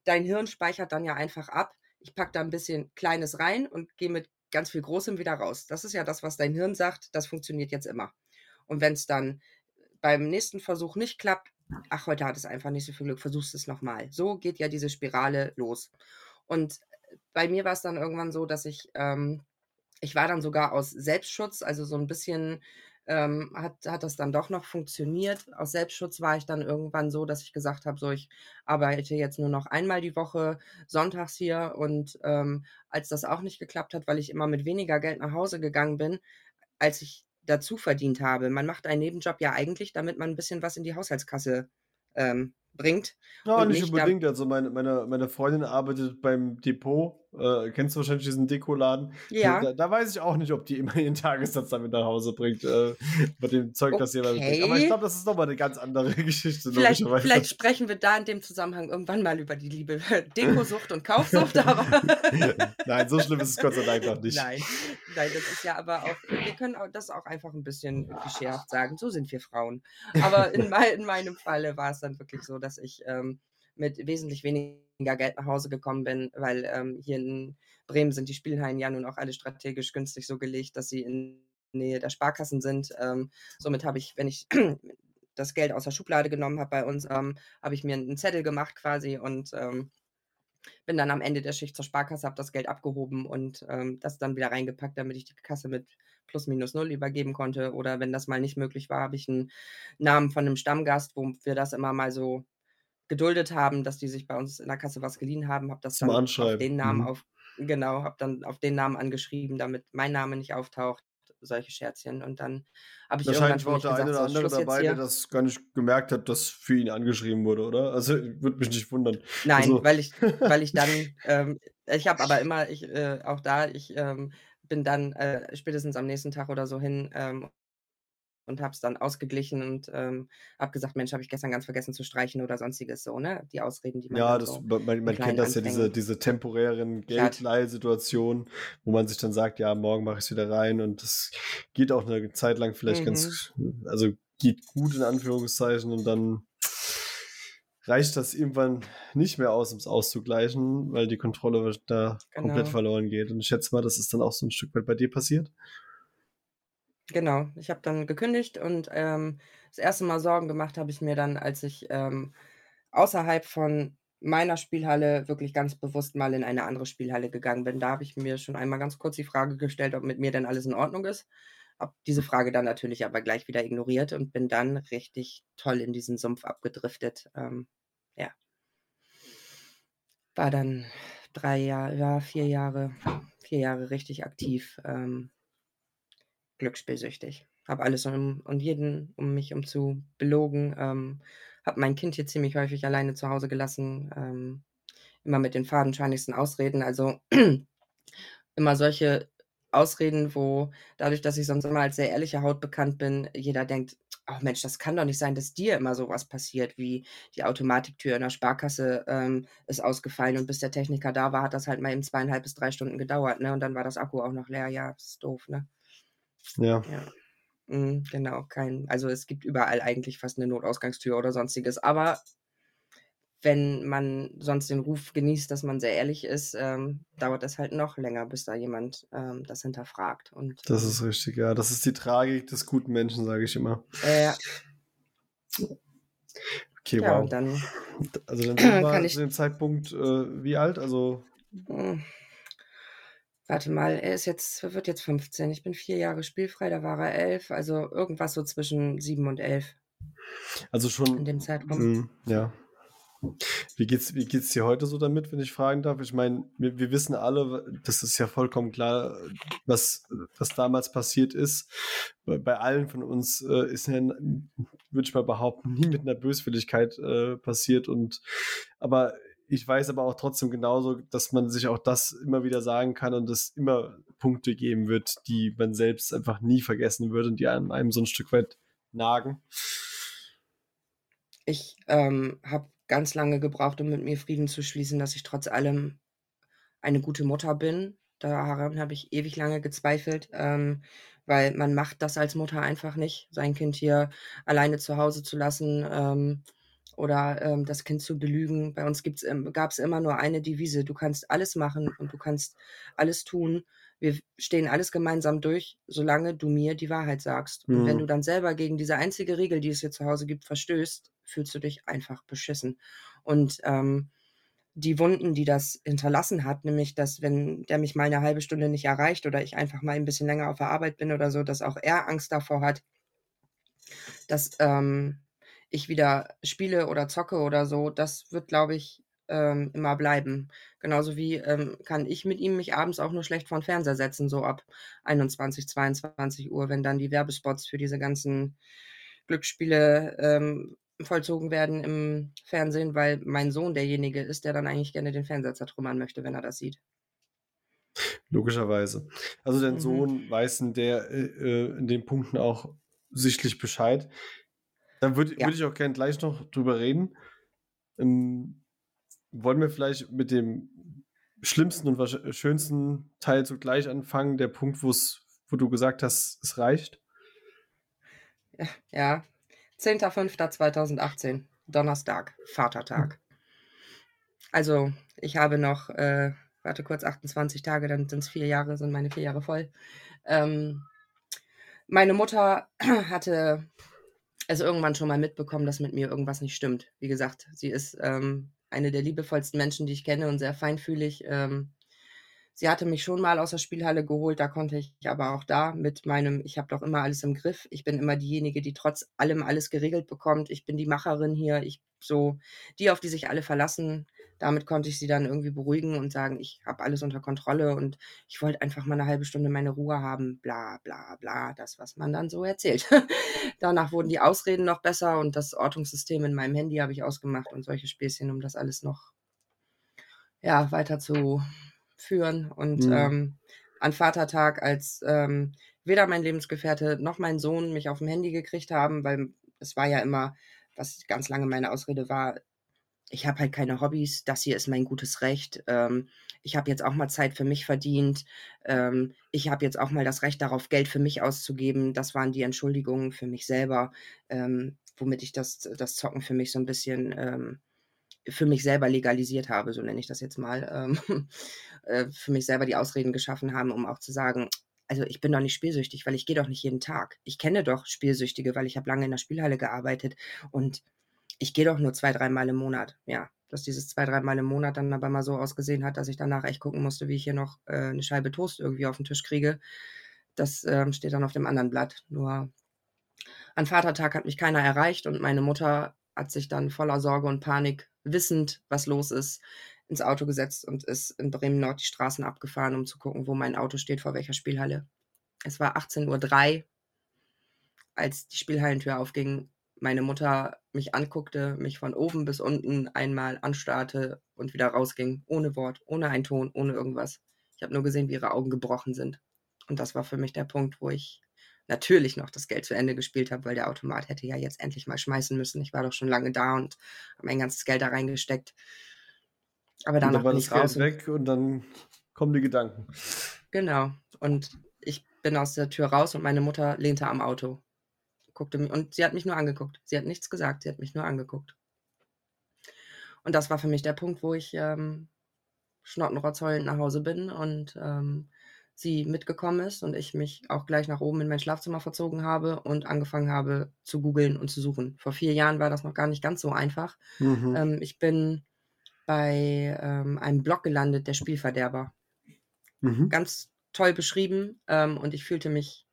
S1: dein Hirn speichert dann ja einfach ab. Ich packe da ein bisschen Kleines rein und gehe mit ganz viel Großem wieder raus. Das ist ja das, was dein Hirn sagt, das funktioniert jetzt immer. Und wenn es dann beim nächsten Versuch nicht klappt, ach, heute hat es einfach nicht so viel Glück, versuchst es nochmal. So geht ja diese Spirale los. Und äh, bei mir war es dann irgendwann so, dass ich, ähm, ich war dann sogar aus Selbstschutz, also so ein bisschen ähm, hat, hat das dann doch noch funktioniert. Aus Selbstschutz war ich dann irgendwann so, dass ich gesagt habe, so ich arbeite jetzt nur noch einmal die Woche sonntags hier und ähm, als das auch nicht geklappt hat, weil ich immer mit weniger Geld nach Hause gegangen bin, als ich dazu verdient habe. Man macht einen Nebenjob ja eigentlich, damit man ein bisschen was in die Haushaltskasse ähm, bringt.
S3: Ja, nicht, nicht unbedingt. Also meine, meine, meine Freundin arbeitet beim Depot äh, kennst du wahrscheinlich diesen Dekoladen?
S1: Ja.
S3: Da, da, weiß ich auch nicht, ob die immer ihren Tagessatz damit nach Hause bringt, äh, bei dem Zeug, okay. das jemand bringt. Aber ich glaube, das ist nochmal eine ganz andere [laughs] Geschichte.
S1: Vielleicht, vielleicht sprechen wir da in dem Zusammenhang irgendwann mal über die Liebe [laughs] Dekosucht und Kaufsucht. Aber [laughs]
S3: nein, so schlimm ist es Gott sei Dank noch nicht.
S1: Nein, nein, das ist ja aber auch, wir können das auch einfach ein bisschen geschärft sagen. So sind wir Frauen. Aber in, in meinem Falle war es dann wirklich so, dass ich ähm, mit wesentlich weniger Geld nach Hause gekommen bin, weil ähm, hier in Bremen sind die Spielhallen ja nun auch alle strategisch günstig so gelegt, dass sie in Nähe der Sparkassen sind. Ähm, somit habe ich, wenn ich [clears throat] das Geld aus der Schublade genommen habe bei uns, ähm, habe ich mir einen Zettel gemacht quasi und ähm, bin dann am Ende der Schicht zur Sparkasse, habe das Geld abgehoben und ähm, das dann wieder reingepackt, damit ich die Kasse mit plus minus null übergeben konnte. Oder wenn das mal nicht möglich war, habe ich einen Namen von einem Stammgast, wo wir das immer mal so geduldet haben, dass die sich bei uns in der Kasse was geliehen haben, habe das
S3: Zum
S1: dann
S3: auf
S1: den Namen mhm. auf genau, habe dann auf den Namen angeschrieben, damit mein Name nicht auftaucht, solche Scherzchen. Und dann habe ich
S3: irgendwann für mich der eine oder andere dabei, der das gar nicht gemerkt hat, dass für ihn angeschrieben wurde, oder? Also würde mich nicht wundern.
S1: Nein,
S3: also.
S1: weil ich, weil ich dann, [laughs] ähm, ich habe aber immer, ich äh, auch da, ich ähm, bin dann äh, spätestens am nächsten Tag oder so hin ähm, und habe es dann ausgeglichen und ähm, habe gesagt, Mensch, habe ich gestern ganz vergessen zu streichen oder sonstiges so, ne? Die Ausreden, die man
S3: Ja, das, so man, man kennt das ja, diese, diese temporären Geldleihsituationen, wo man sich dann sagt, ja, morgen mache ich es wieder rein und das geht auch eine Zeit lang vielleicht mhm. ganz, also geht gut in Anführungszeichen und dann reicht das irgendwann nicht mehr aus, um es auszugleichen, weil die Kontrolle da genau. komplett verloren geht. Und ich schätze mal, das ist dann auch so ein Stück weit bei dir passiert.
S1: Genau, ich habe dann gekündigt und ähm, das erste Mal Sorgen gemacht habe ich mir dann, als ich ähm, außerhalb von meiner Spielhalle wirklich ganz bewusst mal in eine andere Spielhalle gegangen bin. Da habe ich mir schon einmal ganz kurz die Frage gestellt, ob mit mir denn alles in Ordnung ist. Habe diese Frage dann natürlich aber gleich wieder ignoriert und bin dann richtig toll in diesen Sumpf abgedriftet. Ähm, ja. War dann drei Jahre, ja, vier Jahre, vier Jahre richtig aktiv, ähm, glücksspielsüchtig. Habe alles um, und jeden um mich um zu belogen. Ähm, habe mein Kind hier ziemlich häufig alleine zu Hause gelassen. Ähm, immer mit den fadenscheinigsten Ausreden. Also [clears throat] immer solche Ausreden, wo dadurch, dass ich sonst immer als sehr ehrliche Haut bekannt bin, jeder denkt, ach Mensch, das kann doch nicht sein, dass dir immer sowas passiert, wie die Automatiktür in der Sparkasse ähm, ist ausgefallen und bis der Techniker da war, hat das halt mal eben zweieinhalb bis drei Stunden gedauert, ne? Und dann war das Akku auch noch leer. Ja, ist doof, ne?
S3: Ja.
S1: Ja. Mhm, genau, kein also es gibt überall eigentlich fast eine Notausgangstür oder Sonstiges, aber wenn man sonst den Ruf genießt, dass man sehr ehrlich ist, ähm, dauert das halt noch länger, bis da jemand ähm, das hinterfragt. Und,
S3: das ist richtig, ja. Das ist die Tragik des guten Menschen, sage ich immer.
S1: Äh,
S3: okay,
S1: ja,
S3: wow.
S1: dann
S3: also dann sind [clears throat] wir zu dem Zeitpunkt äh, wie alt? Also
S1: Hm, warte mal, er ist jetzt, wird jetzt 15. Ich bin vier Jahre spielfrei, da war er elf. Also irgendwas so zwischen sieben und elf
S3: also
S1: in
S3: schon,
S1: dem Zeitraum.
S3: mm, ja. Wie geht's, wie geht's dir heute so damit, wenn ich fragen darf? Ich meine, wir, wir wissen alle, das ist ja vollkommen klar, was, was damals passiert ist. Bei, bei allen von uns äh, ist ja, würde ich mal behaupten, nie mit einer Böswilligkeit äh, passiert. Und aber ich weiß aber auch trotzdem genauso, dass man sich auch das immer wieder sagen kann und es immer Punkte geben wird, die man selbst einfach nie vergessen würde und die einem, einem so ein Stück weit nagen.
S1: Ich ähm, habe ganz lange gebraucht, um mit mir Frieden zu schließen, dass ich trotz allem eine gute Mutter bin. Daran habe ich ewig lange gezweifelt, ähm, weil man macht das als Mutter einfach nicht, sein Kind hier alleine zu Hause zu lassen ähm, oder ähm, das Kind zu belügen. Bei uns gab es immer nur eine Devise, du kannst alles machen und du kannst alles tun. Wir stehen alles gemeinsam durch, solange du mir die Wahrheit sagst. Und wenn du
S3: Mhm.
S1: dann selber gegen diese einzige Regel, die es hier zu Hause gibt, verstößt, fühlst du dich einfach beschissen. Und ähm, die Wunden, die das hinterlassen hat, nämlich, dass wenn der mich mal eine halbe Stunde nicht erreicht oder ich einfach mal ein bisschen länger auf der Arbeit bin oder so, dass auch er Angst davor hat, dass ähm, ich wieder spiele oder zocke oder so, das wird, glaube ich, ähm, immer bleiben. Genauso wie ähm, kann ich mit ihm mich abends auch nur schlecht vor den Fernseher setzen, so ab 21, 22 Uhr, wenn dann die Werbespots für diese ganzen Glücksspiele ähm, vollzogen werden im Fernsehen, weil mein Sohn derjenige ist, der dann eigentlich gerne den Fernseher zertrümmern möchte, wenn er das sieht.
S3: Logischerweise. Also dein
S1: Mhm.
S3: Sohn weiß in, der, äh, äh, in den Punkten auch sichtlich Bescheid. Dann würde
S1: Ja.
S3: würd ich auch gerne gleich noch drüber reden. Ähm, wollen wir vielleicht mit dem schlimmsten und schönsten Teil zugleich anfangen, der Punkt, wo du gesagt hast, es reicht?
S1: Ja, 10.05.2018, Donnerstag, Vatertag. Also, ich habe noch, äh, warte kurz, 28 Tage, dann sind es vier Jahre, sind meine vier Jahre voll. Ähm, meine Mutter hatte es irgendwann schon mal mitbekommen, dass mit mir irgendwas nicht stimmt. Wie gesagt, sie ist ähm, eine der liebevollsten Menschen, die ich kenne und sehr feinfühlig. Ähm, sie hatte mich schon mal aus der Spielhalle geholt, da konnte ich aber auch da mit meinem, ich habe doch immer alles im Griff. Ich bin immer diejenige, die trotz allem alles geregelt bekommt. Ich bin die Macherin hier, ich so die, auf die sich alle verlassen. Damit konnte ich sie dann irgendwie beruhigen und sagen, ich habe alles unter Kontrolle und ich wollte einfach mal eine halbe Stunde meine Ruhe haben, bla bla bla, das, was man dann so erzählt. [laughs] Danach wurden die Ausreden noch besser und das Ortungssystem in meinem Handy habe ich ausgemacht und solche Späßchen, um das alles noch ja, weiter zu führen. Und
S3: Mhm.
S1: ähm, an Vatertag, als ähm, weder mein Lebensgefährte noch mein Sohn mich auf dem Handy gekriegt haben, weil es war ja immer, was ganz lange meine Ausrede war, ich habe halt keine Hobbys, das hier ist mein gutes Recht. Ähm, ich habe jetzt auch mal Zeit für mich verdient. Ähm, ich habe jetzt auch mal das Recht darauf, Geld für mich auszugeben. Das waren die Entschuldigungen für mich selber, ähm, womit ich das, das Zocken für mich so ein bisschen ähm, für mich selber legalisiert habe, so nenne ich das jetzt mal, ähm, [laughs] äh, für mich selber die Ausreden geschaffen haben, um auch zu sagen, also ich bin doch nicht spielsüchtig, weil ich gehe doch nicht jeden Tag. Ich kenne doch Spielsüchtige, weil ich habe lange in der Spielhalle gearbeitet und ich gehe doch nur zwei, dreimal im Monat. Ja, dass dieses zwei, dreimal im Monat dann aber mal so ausgesehen hat, dass ich danach echt gucken musste, wie ich hier noch äh, eine Scheibe Toast irgendwie auf den Tisch kriege. Das ähm, steht dann auf dem anderen Blatt. Nur an Vatertag hat mich keiner erreicht und meine Mutter hat sich dann voller Sorge und Panik, wissend, was los ist, ins Auto gesetzt und ist in Bremen Nord die Straßen abgefahren, um zu gucken, wo mein Auto steht, vor welcher Spielhalle. Es war 18.03 Uhr, als die Spielhallentür aufging meine Mutter mich anguckte, mich von oben bis unten einmal anstarrte und wieder rausging, ohne Wort, ohne einen Ton, ohne irgendwas. Ich habe nur gesehen, wie ihre Augen gebrochen sind. Und das war für mich der Punkt, wo ich natürlich noch das Geld zu Ende gespielt habe, weil der Automat hätte ja jetzt endlich mal schmeißen müssen. Ich war doch schon lange da und habe mein ganzes Geld da reingesteckt.
S3: Aber danach und dann war das Geld weg und dann kommen die Gedanken.
S1: Genau. Und ich bin aus der Tür raus und meine Mutter lehnte am Auto guckte mich und sie hat mich nur angeguckt. Sie hat nichts gesagt, sie hat mich nur angeguckt. Und das war für mich der Punkt, wo ich ähm, schnottenrotzheulend nach Hause bin und ähm, sie mitgekommen ist und ich mich auch gleich nach oben in mein Schlafzimmer verzogen habe und angefangen habe zu googeln und zu suchen. Vor vier Jahren war das noch gar nicht ganz so einfach. Mhm. Ähm, ich bin bei ähm, einem Blog gelandet, der Spielverderber. Mhm. Ganz toll beschrieben ähm, und ich fühlte mich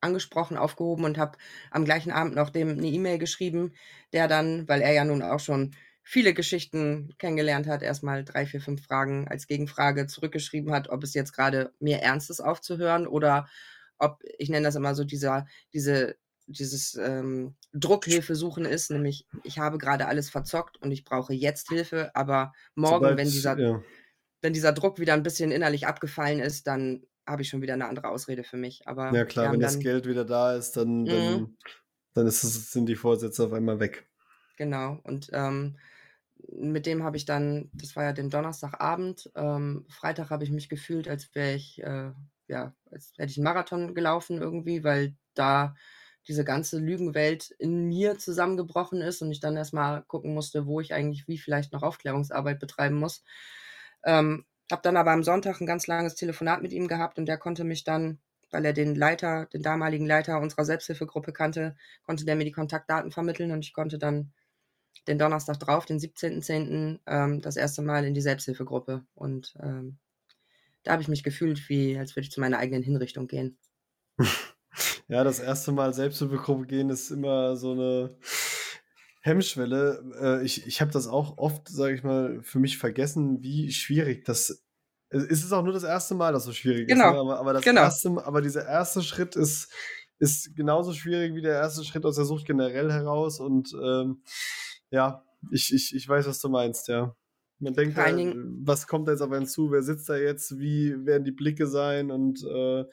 S1: angesprochen, aufgehoben und habe am gleichen Abend noch dem eine E-Mail geschrieben, der dann, weil er ja nun auch schon viele Geschichten kennengelernt hat, erstmal drei, vier, fünf Fragen als Gegenfrage zurückgeschrieben hat, ob es jetzt gerade mir Ernstes aufzuhören oder ob, ich nenne das immer so, dieser, diese, dieses ähm, Druckhilfe suchen ist, nämlich ich habe gerade alles verzockt und ich brauche jetzt Hilfe, aber morgen, Sobald, wenn dieser, ja. wenn dieser Druck wieder ein bisschen innerlich abgefallen ist, dann habe ich schon wieder eine andere Ausrede für mich. Aber
S3: ja klar, wenn das Geld wieder da ist, dann, dann, mhm. dann es, sind die Vorsätze auf einmal weg.
S1: Genau. Und ähm, mit dem habe ich dann, das war ja den Donnerstagabend, ähm, Freitag habe ich mich gefühlt, als wäre ich, äh, ja, als hätte ich einen Marathon gelaufen irgendwie, weil da diese ganze Lügenwelt in mir zusammengebrochen ist und ich dann erstmal gucken musste, wo ich eigentlich wie vielleicht noch Aufklärungsarbeit betreiben muss. Ähm, habe dann aber am Sonntag ein ganz langes Telefonat mit ihm gehabt und der konnte mich dann, weil er den Leiter, den damaligen Leiter unserer Selbsthilfegruppe kannte, konnte der mir die Kontaktdaten vermitteln und ich konnte dann den Donnerstag drauf, den 17.10., ähm, das erste Mal in die Selbsthilfegruppe. Und ähm, da habe ich mich gefühlt, wie als würde ich zu meiner eigenen Hinrichtung gehen. [laughs]
S3: Ja, das erste Mal Selbsthilfegruppe gehen ist immer so eine Hemmschwelle. Äh, ich ich habe das auch oft, sage ich mal, für mich vergessen, wie schwierig das ist. Es auch nur das erste Mal, dass so schwierig
S1: genau. ist.
S3: Ne? Aber, aber, das genau. erste, aber dieser erste Schritt ist, ist genauso schwierig wie der erste Schritt aus der Sucht generell heraus. Und ähm, ja, ich, ich, ich weiß, was du meinst, ja. Man denkt, äh, was kommt da jetzt auf einen zu? Wer sitzt da jetzt? Wie werden die Blicke sein? Und äh,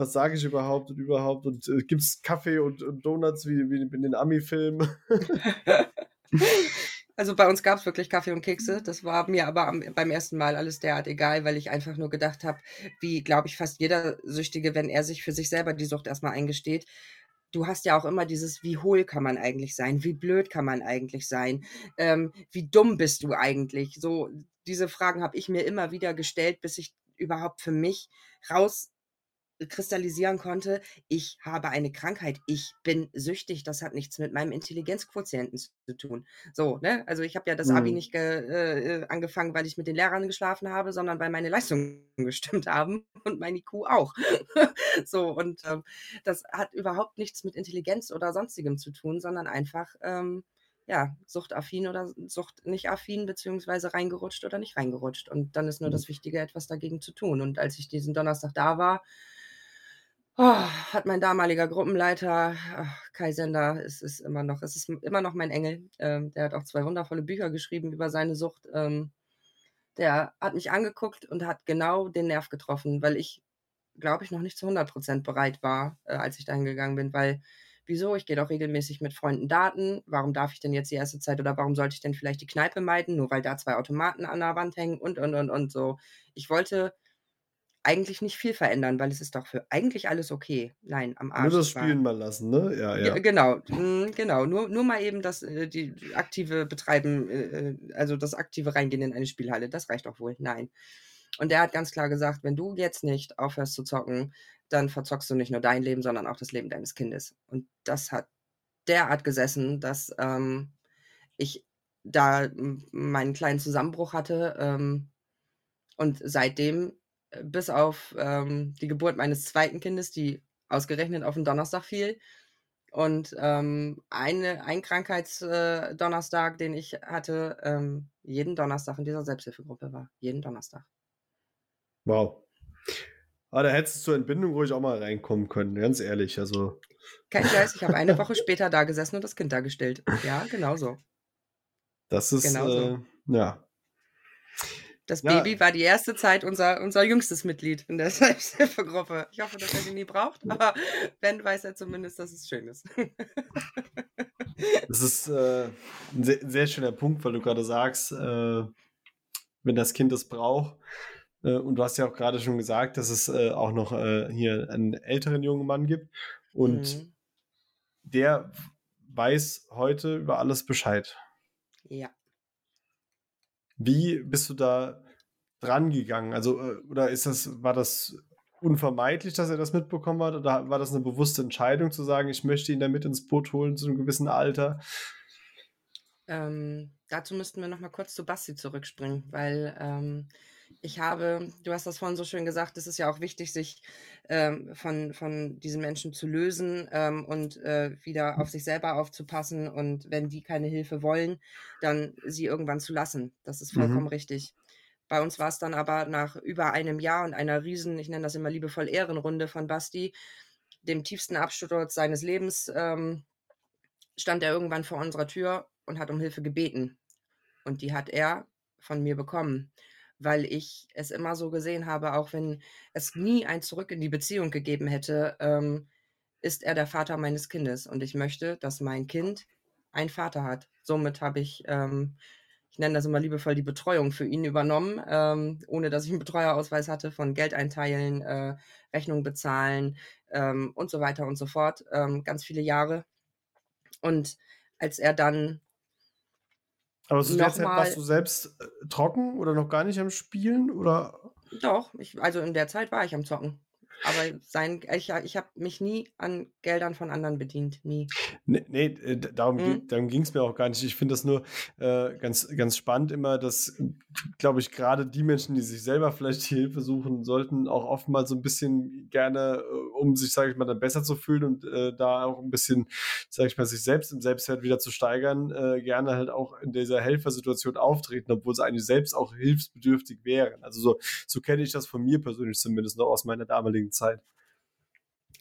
S3: was sage ich überhaupt und überhaupt und äh, gibt es Kaffee und, und, Donuts wie, wie in den Ami-Filmen? [laughs]
S1: also bei uns gab es wirklich Kaffee und Kekse. Das war mir aber am, beim ersten Mal alles derart egal, weil ich einfach nur gedacht habe, wie glaube ich fast jeder Süchtige, wenn er sich für sich selber die Sucht erstmal eingesteht, du hast ja auch immer dieses, wie hohl kann man eigentlich sein, wie blöd kann man eigentlich sein, ähm, wie dumm bist du eigentlich. So, diese Fragen habe ich mir immer wieder gestellt, bis ich überhaupt für mich raus kristallisieren konnte, ich habe eine Krankheit, ich bin süchtig, das hat nichts mit meinem Intelligenzquotienten zu tun. So, ne? Also ich habe ja das mhm. Abi nicht äh, angefangen, weil ich mit den Lehrern geschlafen habe, sondern weil meine Leistungen [laughs] gestimmt haben und mein IQ auch. [laughs] so, und ähm, das hat überhaupt nichts mit Intelligenz oder sonstigem zu tun, sondern einfach, ähm, ja, suchtaffin oder sucht nicht affin, beziehungsweise reingerutscht oder nicht reingerutscht. Und dann ist nur mhm. das Wichtige, etwas dagegen zu tun. Und als ich diesen Donnerstag da war, Oh, hat mein damaliger Gruppenleiter, ach, Kai Sender, es ist immer noch, es ist immer noch mein Engel. Ähm, der hat auch zwei wundervolle Bücher geschrieben über seine Sucht. Ähm, der hat mich angeguckt und hat genau den Nerv getroffen, weil ich, glaube ich, noch nicht zu 100 Prozent bereit war, äh, als ich dahin gegangen bin, weil wieso? Ich gehe doch regelmäßig mit Freunden Daten. Warum darf ich denn jetzt die erste Zeit oder warum sollte ich denn vielleicht die Kneipe meiden, nur weil da zwei Automaten an der Wand hängen und, und, und, und so. Ich wollte eigentlich nicht viel verändern, weil es ist doch für eigentlich alles okay. Nein, am Arsch.
S3: Nur das
S1: war-
S3: Spielen mal lassen, ne? Ja, ja.
S1: Ge- Genau, mm, genau. Nur, nur mal eben das äh, die aktive Betreiben, äh, äh, also das aktive Reingehen in eine Spielhalle, das reicht doch wohl. Nein. Und der hat ganz klar gesagt, wenn du jetzt nicht aufhörst zu zocken, dann verzockst du nicht nur dein Leben, sondern auch das Leben deines Kindes. Und das hat derart gesessen, dass ähm, ich da meinen kleinen Zusammenbruch hatte. Ähm, und seitdem, bis auf ähm, die Geburt meines zweiten Kindes, die ausgerechnet auf den Donnerstag fiel, und ähm, eine, ein Krankheitsdonnerstag, äh, den ich hatte, ähm, jeden Donnerstag in dieser Selbsthilfegruppe war. Jeden Donnerstag.
S3: Wow. Aber da hättest du zur Entbindung ruhig auch mal reinkommen können, ganz ehrlich. Also,
S1: Kein Scheiß, ich habe eine Woche [laughs] später da gesessen und das Kind da gestillt. Ja, genau so.
S3: das ist,
S1: Genau so.
S3: äh, ja.
S1: Das
S3: Ja.
S1: Baby war die erste Zeit unser, unser jüngstes Mitglied in der [laughs] Selbsthilfegruppe. Ich hoffe, dass er die nie braucht, aber wenn, weiß er zumindest, dass es schön ist.
S3: Das ist äh, ein sehr, sehr schöner Punkt, weil du gerade sagst, äh, wenn das Kind es braucht. Äh, und du hast ja auch gerade schon gesagt, dass es äh, auch noch äh, hier einen älteren jungen Mann gibt. Und
S1: Mhm.
S3: der weiß heute über alles Bescheid.
S1: Ja.
S3: Wie bist du da dran gegangen? Also, äh, oder ist das, war das unvermeidlich, dass er das mitbekommen hat? Oder war das eine bewusste Entscheidung zu sagen, ich möchte ihn da mit ins Boot holen zu einem gewissen Alter?
S1: Ähm, dazu müssten wir noch mal kurz zu Basti zurückspringen, weil ähm, ich habe, du hast das vorhin so schön gesagt, es ist ja auch wichtig, sich ähm, von, von diesen Menschen zu lösen ähm, und äh, wieder auf sich selber aufzupassen und wenn die keine Hilfe wollen, dann sie irgendwann zu lassen. Das ist
S3: Mhm.
S1: vollkommen richtig. Bei uns war es dann aber nach über einem Jahr und einer riesen, ich nenne das immer liebevoll Ehrenrunde von Basti, dem tiefsten Absturz seines Lebens, ähm, stand er irgendwann vor unserer Tür und hat um Hilfe gebeten. Und die hat er von mir bekommen, weil ich es immer so gesehen habe, auch wenn es nie ein Zurück in die Beziehung gegeben hätte, ähm, ist er der Vater meines Kindes. Und ich möchte, dass mein Kind einen Vater hat. Somit habe ich, ähm, ich nenne das immer liebevoll, die Betreuung für ihn übernommen, ähm, ohne dass ich einen Betreuerausweis hatte, von Geld einteilen, äh, Rechnung bezahlen ähm, und so weiter und so fort. Ähm, ganz viele Jahre. Und als er dann
S3: Aber zu der Zeit
S1: mal-
S3: warst du selbst äh, trocken oder noch gar nicht am Spielen? Oder?
S1: Doch, ich, also in der Zeit war ich am Zocken. Aber sein, ich, ich habe mich nie an Geldern von anderen bedient. Nie.
S3: Nee, nee äh, darum,
S1: Mhm.
S3: darum ging es mir auch gar nicht. Ich finde das nur äh, ganz, ganz spannend immer, dass, glaube ich, gerade die Menschen, die sich selber vielleicht die Hilfe suchen, sollten auch oftmals so ein bisschen gerne, äh, um sich, sage ich mal, dann besser zu fühlen und äh, da auch ein bisschen, sage ich mal, sich selbst im Selbstwert wieder zu steigern, äh, gerne halt auch in dieser Helfersituation auftreten, obwohl sie eigentlich selbst auch hilfsbedürftig wären. Also so, so kenne ich das von mir persönlich zumindest noch aus meiner damaligen Zeit.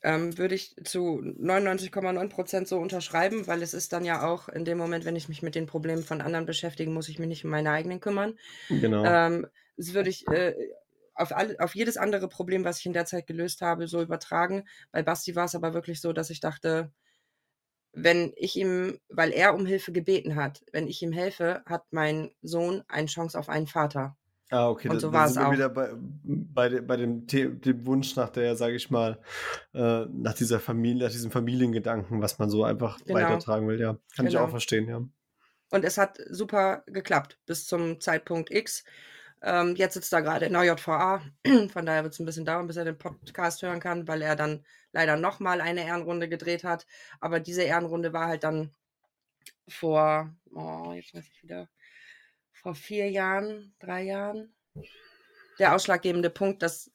S1: Ähm, würde ich zu 99,9 Prozent so unterschreiben, weil es ist dann ja auch in dem Moment, wenn ich mich mit den Problemen von anderen beschäftige, muss ich mich nicht um meine eigenen kümmern.
S3: Genau.
S1: Ähm, das würde ich äh, auf, alle, auf jedes andere Problem, was ich in der Zeit gelöst habe, so übertragen. Bei Basti war es aber wirklich so, dass ich dachte, wenn ich ihm, weil er um Hilfe gebeten hat, wenn ich ihm helfe, hat mein Sohn eine Chance auf einen Vater.
S3: Ah, okay,
S1: Und
S3: da,
S1: so war
S3: sind
S1: es auch.
S3: wieder bei, bei, de- bei dem, The dem Wunsch nach der, sage ich mal, äh, nach dieser Familie, nach diesem Familiengedanken, was man so einfach
S1: Genau.
S3: weitertragen will, ja. Kann ich auch
S1: Genau.
S3: verstehen, ja.
S1: Und es hat super geklappt bis zum Zeitpunkt X. Ähm, jetzt sitzt er gerade in der JVA. [clears throat] Von daher wird es ein bisschen dauern, bis er den Podcast hören kann, weil er dann leider nochmal eine Ehrenrunde gedreht hat. Aber diese Ehrenrunde war halt dann vor, oh, jetzt weiß ich wieder, vor vier Jahren, drei Jahren. Der ausschlaggebende Punkt, dass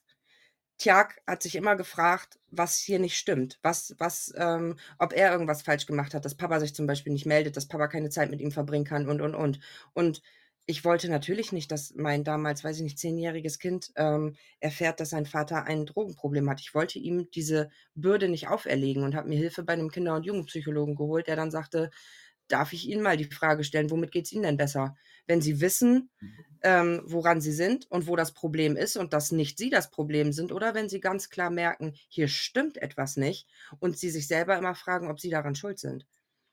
S1: Tjag hat sich immer gefragt, was hier nicht stimmt, was, was, ähm, ob er irgendwas falsch gemacht hat, dass Papa sich zum Beispiel nicht meldet, dass Papa keine Zeit mit ihm verbringen kann und und und. Und ich wollte natürlich nicht, dass mein damals, weiß ich nicht, zehnjähriges Kind ähm, erfährt, dass sein Vater ein Drogenproblem hat. Ich wollte ihm diese Bürde nicht auferlegen und habe mir Hilfe bei einem Kinder- und Jugendpsychologen geholt, der dann sagte, darf ich Ihnen mal die Frage stellen, womit geht es Ihnen denn besser? Wenn Sie wissen, ähm, woran Sie sind und wo das Problem ist und dass nicht Sie das Problem sind oder wenn Sie ganz klar merken, hier stimmt etwas nicht und Sie sich selber immer fragen, ob Sie daran schuld sind.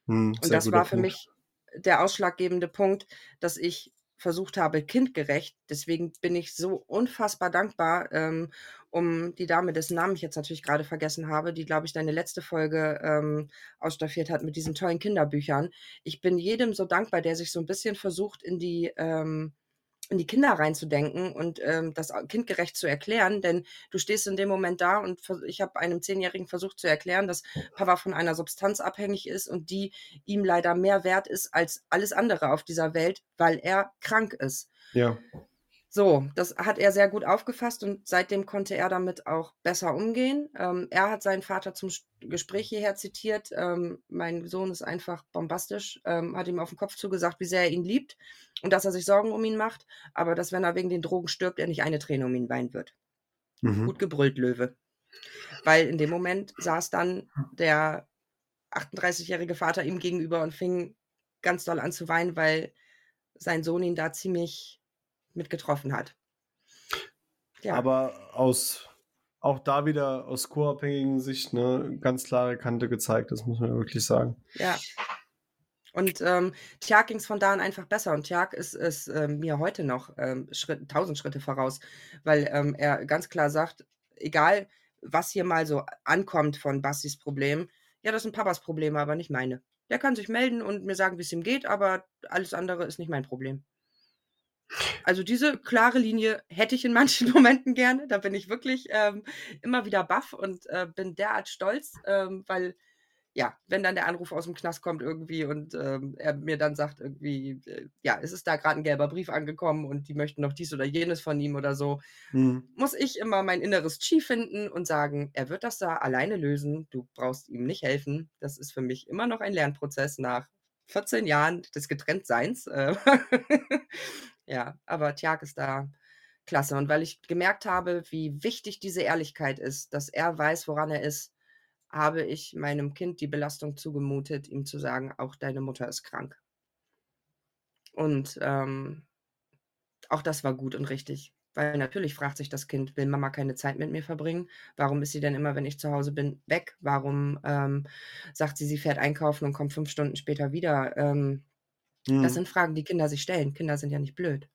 S3: Hm,
S1: Und das war für
S3: Punkt.
S1: mich der ausschlaggebende Punkt, dass ich versucht habe, kindgerecht deswegen bin ich so unfassbar dankbar, ähm, um die Dame, dessen Namen ich jetzt natürlich gerade vergessen habe, die, glaube ich, deine letzte Folge, ähm, ausstaffiert hat mit diesen tollen Kinderbüchern. Ich bin jedem so dankbar, der sich so ein bisschen versucht, in die, ähm in die Kinder reinzudenken und, ähm, das kindgerecht zu erklären, denn du stehst in dem Moment da und ich habe einem Zehnjährigen versucht zu erklären, dass Papa von einer Substanz abhängig ist und die ihm leider mehr wert ist als alles andere auf dieser Welt, weil er krank ist.
S3: Ja.
S1: So, das hat er sehr gut aufgefasst und seitdem konnte er damit auch besser umgehen. Ähm, er hat seinen Vater zum Gespräch hierher zitiert. Ähm, mein Sohn ist einfach bombastisch, ähm, hat ihm auf den Kopf zugesagt, wie sehr er ihn liebt und dass er sich Sorgen um ihn macht, aber dass, wenn er wegen den Drogen stirbt, er nicht eine Träne um ihn weinen wird.
S3: Mhm.
S1: Gut gebrüllt, Löwe. Weil in dem Moment saß dann der 38-jährige Vater ihm gegenüber und fing ganz doll an zu weinen, weil sein Sohn ihn da ziemlich mit getroffen hat. Ja.
S3: Aber aus auch da wieder aus co-abhängigen Sicht eine ganz klare Kante gezeigt, das muss man ja wirklich sagen.
S1: Ja. Und, ähm, Tjag ging's von da an einfach besser und Tjag ist ist, ähm, mir heute noch, ähm, Schritt 1.000 Schritte voraus, weil, ähm, er ganz klar sagt: „Egal, was hier mal so ankommt von Bastis Problem, ja, das sind Papas Probleme, aber nicht meine. Der kann sich melden und mir sagen, wie's ihm geht, aber alles andere ist nicht mein Problem.“ Also, diese klare Linie hätte ich in manchen [laughs] Momenten gerne. Da bin ich wirklich, ähm, immer wieder baff und, äh, bin derart stolz, ähm, weil ja, wenn dann der Anruf aus'm Knast kommt irgendwie und, ähm, er mir dann sagt irgendwie, äh, ja, es ist da grad 'n gelber Brief angekommen und die möchten noch dies oder jenes von ihm oder so,
S3: Mhm.
S1: muss ich immer mein inneres Chi finden und sagen: „Er wird das da alleine lösen. Du brauchst ihm nicht helfen.“ Das ist für mich immer noch ein Lernprozess nach 14 Jahren des Getrenntseins. Äh, [laughs] ja, aber Tjag ist da klasse. Und weil ich gemerkt habe, wie wichtig diese Ehrlichkeit ist, dass er weiß, woran er ist, habe ich meinem Kind die Belastung zugemutet, ihm zu sagen: „Auch deine Mutter ist krank.“ Und, ähm, auch das war gut und richtig, weil natürlich fragt sich das Kind: „Will Mama keine Zeit mit mir verbringen? Warum ist sie denn immer, wenn ich zu Hause bin, weg? Warum, ähm, sagt sie, sie fährt einkaufen und kommt 5 Stunden später wieder?“ Ähm, das
S3: Mhm.
S1: sind Fragen, die Kinder sich stellen. Kinder sind ja nicht blöd.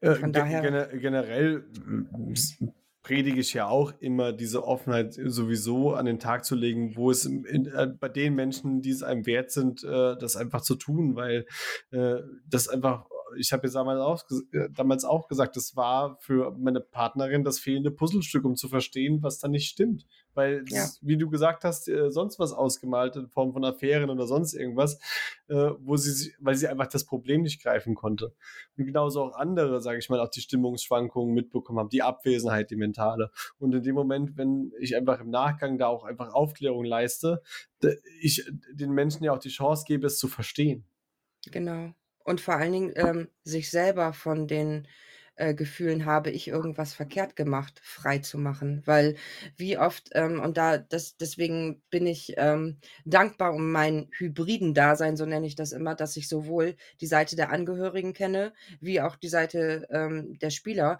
S3: Äh,
S1: Von daher
S3: gene generell m s predige ich ja auch immer diese Offenheit sowieso an den Tag zu legen, wo es in äh, bei den Menschen, die es einem wert sind, äh, das einfach zu tun, weil, äh, das einfach ich habe ja damals auch äh, damals auch gesagt, das war für meine Partnerin das fehlende Puzzlestück, um zu verstehen, was da nicht stimmt. Weil
S1: Ja.
S3: wie du gesagt hast, äh, sonst was ausgemalt in Form von Affären oder sonst irgendwas, äh, wo sie weil sie einfach das Problem nicht greifen konnte. Und genauso auch andere, sage ich mal, auch die Stimmungsschwankungen mitbekommen haben, die Abwesenheit, die mentale. Und in dem Moment, wenn ich einfach im Nachgang da auch einfach Aufklärung leiste, ich den Menschen ja auch die Chance gebe, es zu verstehen.
S1: Genau. Und vor allen Dingen, ähm, sich selber von den, äh, Gefühlen: „Habe ich irgendwas verkehrt gemacht?“ freizumachen. Weil wie oft, ähm und da das deswegen bin ich, ähm, dankbar um mein hybriden Dasein, so nenne ich das immer, dass ich sowohl die Seite der Angehörigen kenne, wie auch die Seite, ähm, der Spieler.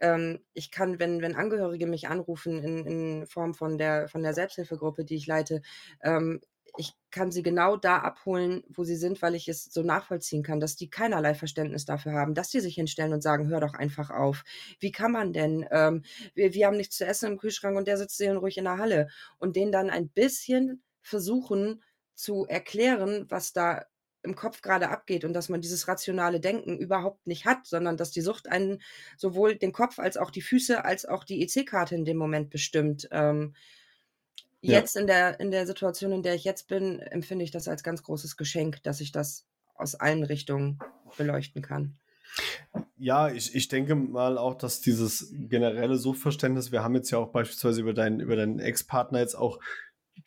S1: Ähm, ich kann, wenn wenn Angehörige mich anrufen in in Form von der von der Selbsthilfegruppe, die ich leite, ähm, ich kann sie genau da abholen, wo sie sind, weil ich es so nachvollziehen kann, dass die keinerlei Verständnis dafür haben, dass die sich hinstellen und sagen: „Hör doch einfach auf. Wie kann man denn? Ähm, wir wir haben nichts zu essen im Kühlschrank und der sitzt seelenruhig in der Halle.“ Und denen dann ein bisschen versuchen zu erklären, was da im Kopf grade abgeht und dass man dieses rationale Denken überhaupt nicht hat, sondern dass die Sucht einen sowohl den Kopf als auch die Füße als auch die EC-Karte in dem Moment bestimmt. Ähm,
S3: Ja.
S1: jetzt in der in der Situation, in der ich jetzt bin, empfinde ich das als ganz großes Geschenk, dass ich das aus allen Richtungen beleuchten kann.
S3: Ja, ich ich denke mal auch, dass dieses generelle Suchtverständnis wir haben jetzt ja auch beispielsweise über deinen über deinen Ex-Partner jetzt auch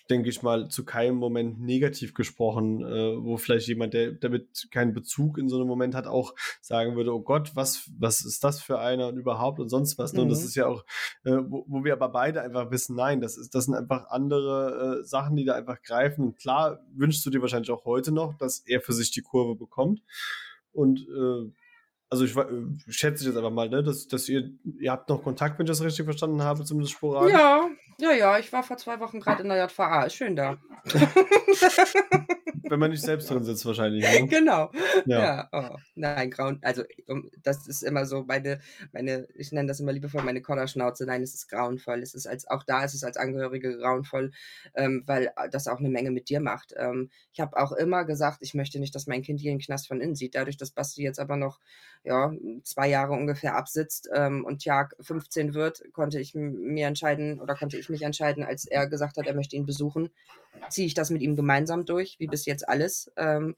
S3: denke ich mal, zu keinem Moment negativ gesprochen, äh, wo vielleicht jemand, der damit keinen Bezug in so einem Moment hat, auch sagen würde, oh Gott, was, was ist das für einer und überhaupt und sonst was. Ne? Und das
S1: Mhm.
S3: ist ja auch, äh, wo, wo wir aber beide einfach wissen, nein, das, ist, das sind einfach andere äh, Sachen, die da einfach greifen. Und klar wünschst du dir wahrscheinlich auch heute noch, dass er für sich die Kurve bekommt. Und äh, also ich, äh, schätze jetzt einfach mal, ne, dass, dass ihr, ihr habt noch Kontakt, wenn ich das richtig verstanden habe, zumindest sporadisch.
S1: Ja, ja, ja, ich war vor zwei Wochen gerade in der JVA. Ist schön da. [laughs]
S3: Wenn man nicht selbst drin sitzt wahrscheinlich. Ne? [laughs]
S1: genau.
S3: Ja.
S1: Ja, oh, nein, grauen. Also, das ist immer so meine, meine, ich nenne das immer liebevoll meine Kodderschnauze. Nein, es ist grauenvoll. Es ist als, auch da ist es als Angehörige grauenvoll, ähm, weil äh, das auch eine Menge mit dir macht. Ähm, ich habe auch immer gesagt, ich möchte nicht, dass mein Kind hier einen Knast von innen sieht. Dadurch, dass Basti jetzt aber noch, ja, zwei Jahre ungefähr absitzt ähm, und Tag 15 wird, konnte ich mir entscheiden oder konnte ich mich entscheiden, als er gesagt hat, er möchte ihn besuchen, ziehe ich das mit ihm gemeinsam durch, wie bis jetzt alles. Ähm,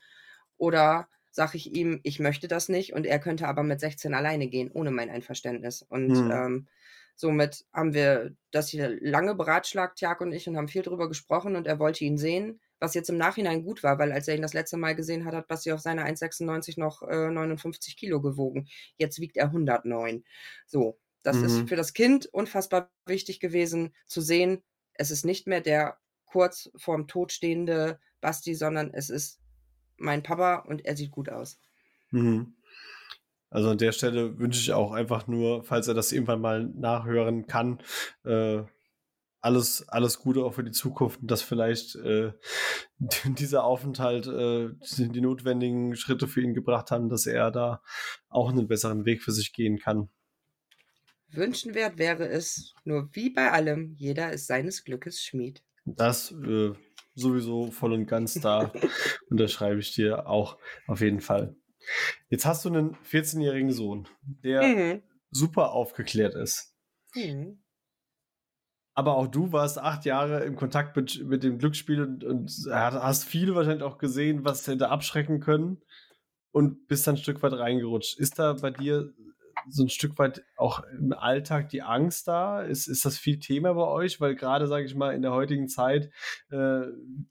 S1: oder sage ich ihm, ich möchte das nicht und er könnte aber mit 16 alleine gehen, ohne mein Einverständnis. Und
S3: Hm.
S1: ähm, somit haben wir das hier lange beratschlagt, Jak und ich, und haben viel drüber gesprochen und er wollte ihn sehen, was jetzt im Nachhinein gut war, weil als er ihn das letzte Mal gesehen hat, hat Basti auf seine 1,96 noch äh, 59 Kilo gewogen. Jetzt wiegt er 109. So, das
S3: Mhm.
S1: ist für das Kind unfassbar wichtig gewesen zu sehen, es ist nicht mehr der kurz vorm Tod stehende Basti, sondern es ist mein Papa und er sieht gut aus.
S3: Mhm. Also an der Stelle wünsche ich auch einfach nur, falls er das irgendwann mal nachhören kann, äh, alles, alles Gute auch für die Zukunft und dass vielleicht äh, [laughs] dieser Aufenthalt äh, die notwendigen Schritte für ihn gebracht haben, dass er da auch einen besseren Weg für sich gehen kann.
S1: Wünschenswert wäre es, nur wie bei allem, jeder ist seines Glückes Schmied.
S3: Das äh, sowieso voll und ganz da [laughs] unterschreibe ich dir auch auf jeden Fall. Jetzt hast du einen 14-jährigen Sohn, der
S1: Mhm.
S3: super aufgeklärt ist.
S1: Mhm.
S3: Aber auch du warst acht Jahre im Kontakt mit, mit dem Glücksspiel und, und hast viel wahrscheinlich auch gesehen, was hätte abschrecken können und bist dann ein Stück weit reingerutscht. Ist da bei dir so ein Stück weit auch im Alltag die Angst da? Ist, ist das viel Thema bei euch? Weil gerade, sage ich mal, in der heutigen Zeit, äh,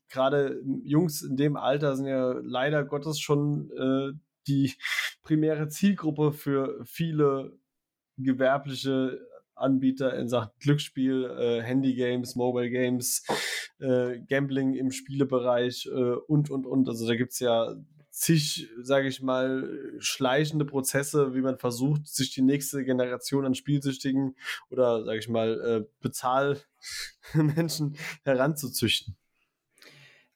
S3: gerade Jungs in dem Alter sind ja leider Gottes schon äh, die primäre Zielgruppe für viele gewerbliche Anbieter in Sachen Glücksspiel, äh, Handygames, Mobile Games, äh, Gambling im Spielebereich äh, und, und, und. Also da gibt es ja zig, sage ich mal, schleichende Prozesse, wie man versucht, sich die nächste Generation an Spielsüchtigen oder, sage ich mal, äh, Bezahlmenschen [laughs] heranzuzüchten.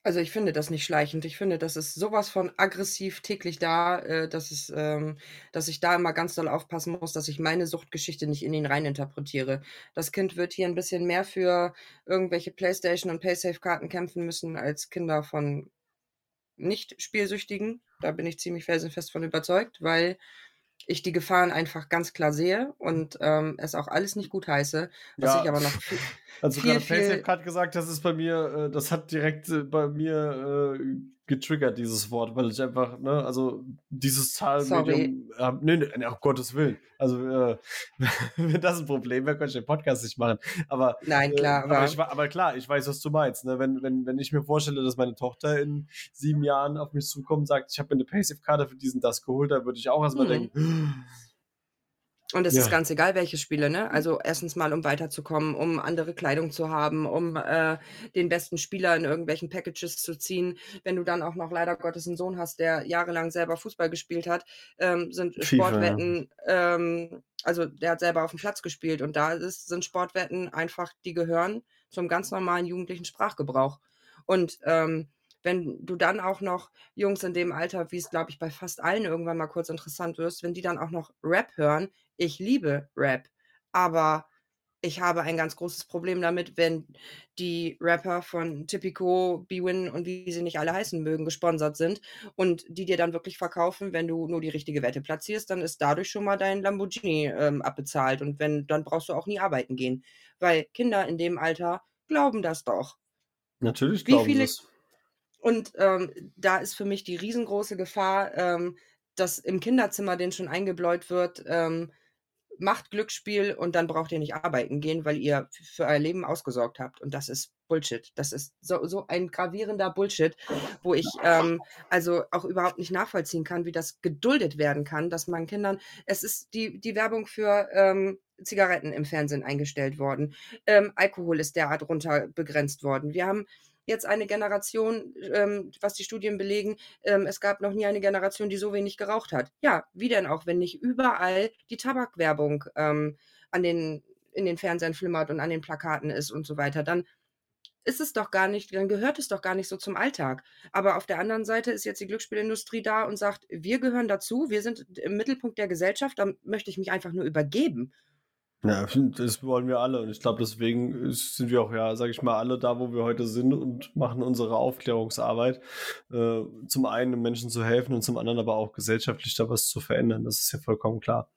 S1: Also ich finde das nicht schleichend. Ich finde, das ist sowas von aggressiv täglich da, äh, dass, es, ähm, dass ich da immer ganz doll aufpassen muss, dass ich meine Suchtgeschichte nicht in ihn reininterpretiere. Das Kind wird hier ein bisschen mehr für irgendwelche Playstation und Paysafe-Karten kämpfen müssen als Kinder von Nicht-Spielsüchtigen. Da bin ich ziemlich felsenfest von überzeugt, weil ich die Gefahren einfach ganz klar sehe und ähm, es auch alles nicht gut heiße, was
S3: Ja.
S1: ich aber noch viel,
S3: Also
S1: viel,
S3: gerade gerade gesagt, das ist bei mir, äh, das hat direkt äh, bei mir äh, getriggert, dieses Wort, weil ich einfach, ne, also dieses
S1: sorry.
S3: Zahlmedium, äh, nee, nee, um Gottes Willen. Also, äh, [laughs] wenn das ein Problem wäre, könnte ich den Podcast nicht machen. Aber,
S1: Nein,
S3: äh,
S1: klar,
S3: aber,
S1: aber
S3: ich, aber klar, ich weiß, was du meinst. Ne? Wenn, wenn, wenn ich mir vorstelle, dass meine Tochter in sieben Jahren auf mich zukommt und sagt, ich habe mir eine PaySafe-Karte für diesen das geholt, da würde ich auch erstmal
S1: Mhm.
S3: denken,
S1: Und es
S3: Ja.
S1: ist ganz egal, welche Spiele, ne? Also erstens mal, um weiterzukommen, um andere Kleidung zu haben, um äh, den besten Spieler in irgendwelchen Packages zu ziehen. Wenn du dann auch noch leider Gottes einen Sohn hast, der jahrelang selber Fußball gespielt hat, ähm, sind
S3: FIFA, ja.
S1: Sportwetten, ähm, also der hat selber auf dem Platz gespielt und da ist, sind Sportwetten einfach, die gehören zum ganz normalen jugendlichen Sprachgebrauch. Und ähm, wenn du dann auch noch Jungs in dem Alter, wie es glaube ich bei fast allen irgendwann mal kurz interessant wirst, wenn die dann auch noch Rap hören, ich liebe Rap, aber ich habe ein ganz großes Problem damit, wenn die Rapper von Tipico, B-Win und wie sie nicht alle heißen mögen, gesponsert sind und die dir dann wirklich verkaufen, wenn du nur die richtige Wette platzierst, dann ist dadurch schon mal dein Lamborghini ähm, abbezahlt und wenn, dann brauchst du auch nie arbeiten gehen, weil Kinder in dem Alter glauben das doch.
S3: natürlich glauben
S1: viele
S3: es.
S1: Und ähm, da ist für mich die riesengroße Gefahr, ähm, dass im Kinderzimmer, denen schon eingebläut wird, ähm, macht Glücksspiel und dann braucht ihr nicht arbeiten gehen, weil ihr für euer Leben ausgesorgt habt. Und das ist Bullshit. Das ist so, so ein gravierender Bullshit, wo ich ähm, also auch überhaupt nicht nachvollziehen kann, wie das geduldet werden kann, dass man Kindern, es ist die, die Werbung für ähm, Zigaretten im Fernsehen eingestellt worden. Ähm, Alkohol ist derart runter begrenzt worden. Wir haben jetzt eine Generation, ähm, was die Studien belegen, ähm, es gab noch nie eine Generation, die so wenig geraucht hat. Ja, wie denn auch, wenn nicht überall die Tabakwerbung ähm, an den, in den Fernsehern flimmert und an den Plakaten ist und so weiter, dann ist es doch gar nicht, dann gehört es doch gar nicht so zum Alltag. Aber auf der anderen Seite ist jetzt die Glücksspielindustrie da und sagt, wir gehören dazu, wir sind im Mittelpunkt der Gesellschaft, da möchte ich mich einfach nur übergeben.
S3: Ja, das wollen wir alle. Und ich glaube, deswegen sind wir auch, ja, sage ich mal, alle da, wo wir heute sind und machen unsere Aufklärungsarbeit. Äh, zum einen, um Menschen zu helfen und zum anderen aber auch gesellschaftlich da was zu verändern. Das ist ja vollkommen klar.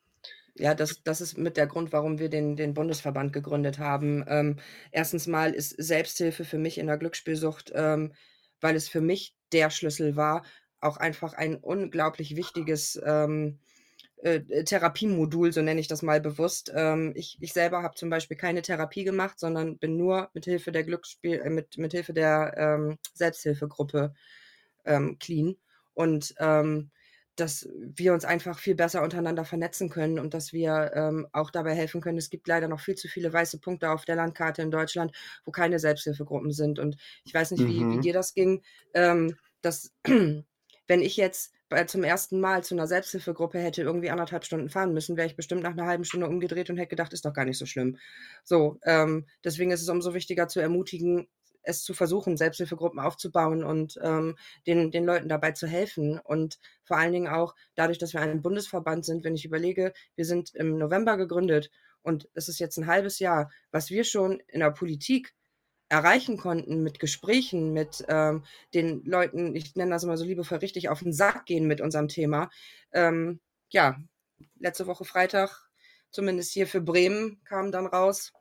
S1: Ja, das, das ist mit der Grund, warum wir den, den Bundesverband gegründet haben. Ähm, erstens mal ist Selbsthilfe für mich in der Glücksspielsucht, ähm, weil es für mich der Schlüssel war, auch einfach ein unglaublich wichtiges ähm, äh, äh, Therapiemodul, so nenne ich das mal bewusst. Ähm, ich, ich selber habe zum Beispiel keine Therapie gemacht, sondern bin nur mit Hilfe der Glücksspiel, äh, mit, mit Hilfe der ähm, Selbsthilfegruppe ähm, clean. Und ähm, dass wir uns einfach viel besser untereinander vernetzen können und dass wir ähm, auch dabei helfen können. Es gibt leider noch viel zu viele weiße Punkte auf der Landkarte in Deutschland, wo keine Selbsthilfegruppen sind. Und ich weiß nicht, mhm. wie, wie mhm. dir das ging, ähm, dass [clears throat] wenn ich jetzt bei, zum ersten Mal zu einer Selbsthilfegruppe hätte irgendwie anderthalb Stunden fahren müssen, wäre ich bestimmt nach einer halben Stunde umgedreht und hätte gedacht, ist doch gar nicht so schlimm. So, ähm, deswegen ist es umso wichtiger zu ermutigen, es zu versuchen, Selbsthilfegruppen aufzubauen und ähm, den, den Leuten dabei zu helfen. Und vor allen Dingen auch dadurch, dass wir ein Bundesverband sind, wenn ich überlege, wir sind im November gegründet und es ist jetzt ein halbes Jahr, was wir schon in der Politik erreichen konnten mit Gesprächen, mit ähm, den Leuten, ich nenne das immer so liebevoll richtig, auf den Sack gehen mit unserem Thema. Ähm, ja, letzte Woche Freitag, zumindest hier für Bremen, kam dann raus,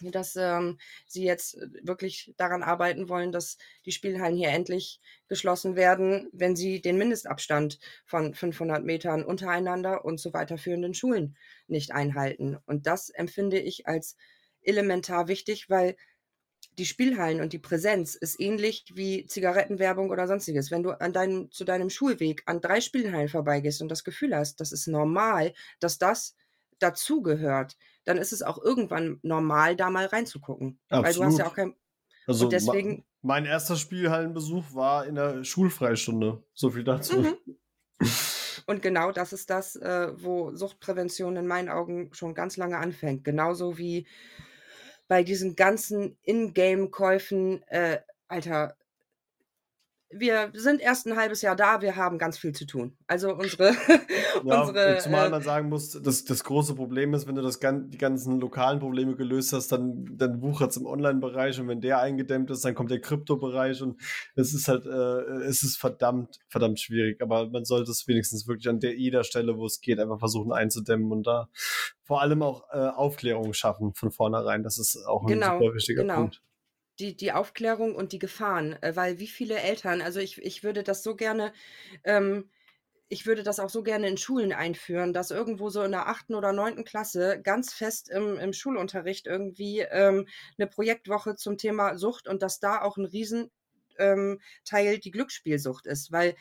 S1: dass ähm, sie jetzt wirklich daran arbeiten wollen, dass die Spielhallen hier endlich geschlossen werden, wenn sie den Mindestabstand von 500 Metern untereinander und zu weiterführenden Schulen nicht einhalten. Und das empfinde ich als elementar wichtig, weil die Spielhallen und die Präsenz ist ähnlich wie Zigarettenwerbung oder sonstiges. Wenn du an deinem, zu deinem Schulweg an drei Spielhallen vorbeigehst und das Gefühl hast, das ist normal, dass das dazugehört, dann ist es auch irgendwann normal, da mal reinzugucken. Absolut. Weil du hast ja auch kein.
S3: Also und deswegen. mein erster Spielhallenbesuch war in der Schulfreistunde. So viel dazu. Mhm. [laughs]
S1: Und genau das ist das, äh, wo Suchtprävention in meinen Augen schon ganz lange anfängt. Genauso wie bei diesen ganzen Ingame-Käufen, äh, Alter, wir sind erst ein halbes Jahr da, wir haben ganz viel zu tun. Also unsere. [laughs]
S3: ja, unsere zumal äh, man sagen muss, dass das große Problem ist, wenn du das, die ganzen lokalen Probleme gelöst hast, dann, dann wuchert es im Online-Bereich und wenn der eingedämmt ist, dann kommt der Krypto-Bereich und es ist halt, äh, es ist verdammt, verdammt schwierig. Aber man sollte es wenigstens wirklich an der jeder Stelle, wo es geht, einfach versuchen einzudämmen und da vor allem auch äh, Aufklärung schaffen von vornherein. Das ist auch ein genau, super wichtiger genau. Punkt
S1: die, die Aufklärung und die Gefahren, äh, weil wie viele Eltern, also ich, ich würde das so gerne, ähm, ich würde das auch so gerne in Schulen einführen, dass irgendwo so in der achten oder neunten Klasse ganz fest im, im Schulunterricht irgendwie ähm, eine Projektwoche zum Thema Sucht und dass da auch ein Riesenteil ähm, die Glücksspielsucht ist, weil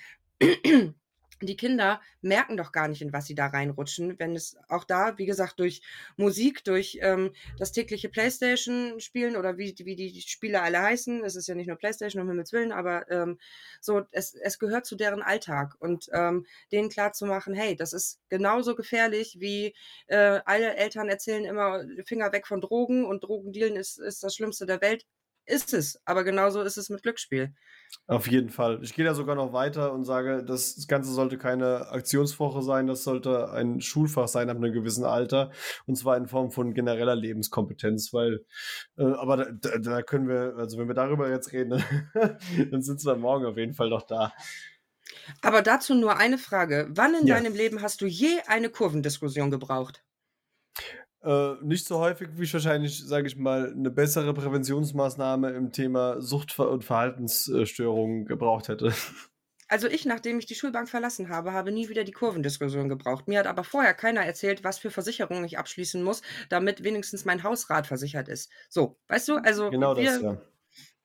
S1: die Kinder merken doch gar nicht, in was sie da reinrutschen, wenn es auch da, wie gesagt, durch Musik, durch ähm, das tägliche Playstation-Spielen oder wie, wie die Spiele alle heißen, es ist ja nicht nur Playstation, um Himmels Willen, aber ähm, so, es, es gehört zu deren Alltag. Und ähm, denen klarzumachen, hey, das ist genauso gefährlich wie äh, alle Eltern erzählen immer Finger weg von Drogen und Drogendealen ist, ist das Schlimmste der Welt ist es. Aber genauso ist es mit Glücksspiel.
S3: Auf jeden Fall. Ich gehe da sogar noch weiter und sage, das Ganze sollte keine Aktionswoche sein, das sollte ein Schulfach sein ab einem gewissen Alter. Und zwar in Form von genereller Lebenskompetenz, weil, äh, aber da, da, können wir, also wenn wir darüber jetzt reden, [laughs] dann sind wir morgen auf jeden Fall noch da.
S1: Aber dazu nur eine Frage. Wann in ja. deinem Leben hast du je eine Kurvendiskussion gebraucht?
S3: Äh, nicht so häufig, wie ich wahrscheinlich, sage ich mal, eine bessere Präventionsmaßnahme im Thema Sucht- und Verhaltensstörungen gebraucht hätte.
S1: Also ich, nachdem ich die Schulbank verlassen habe, habe nie wieder die Kurvendiskussion gebraucht. Mir hat aber vorher keiner erzählt, was für Versicherungen ich abschließen muss, damit wenigstens mein Hausrat versichert ist. So, weißt du, also
S3: Genau
S1: wir,
S3: das, ja.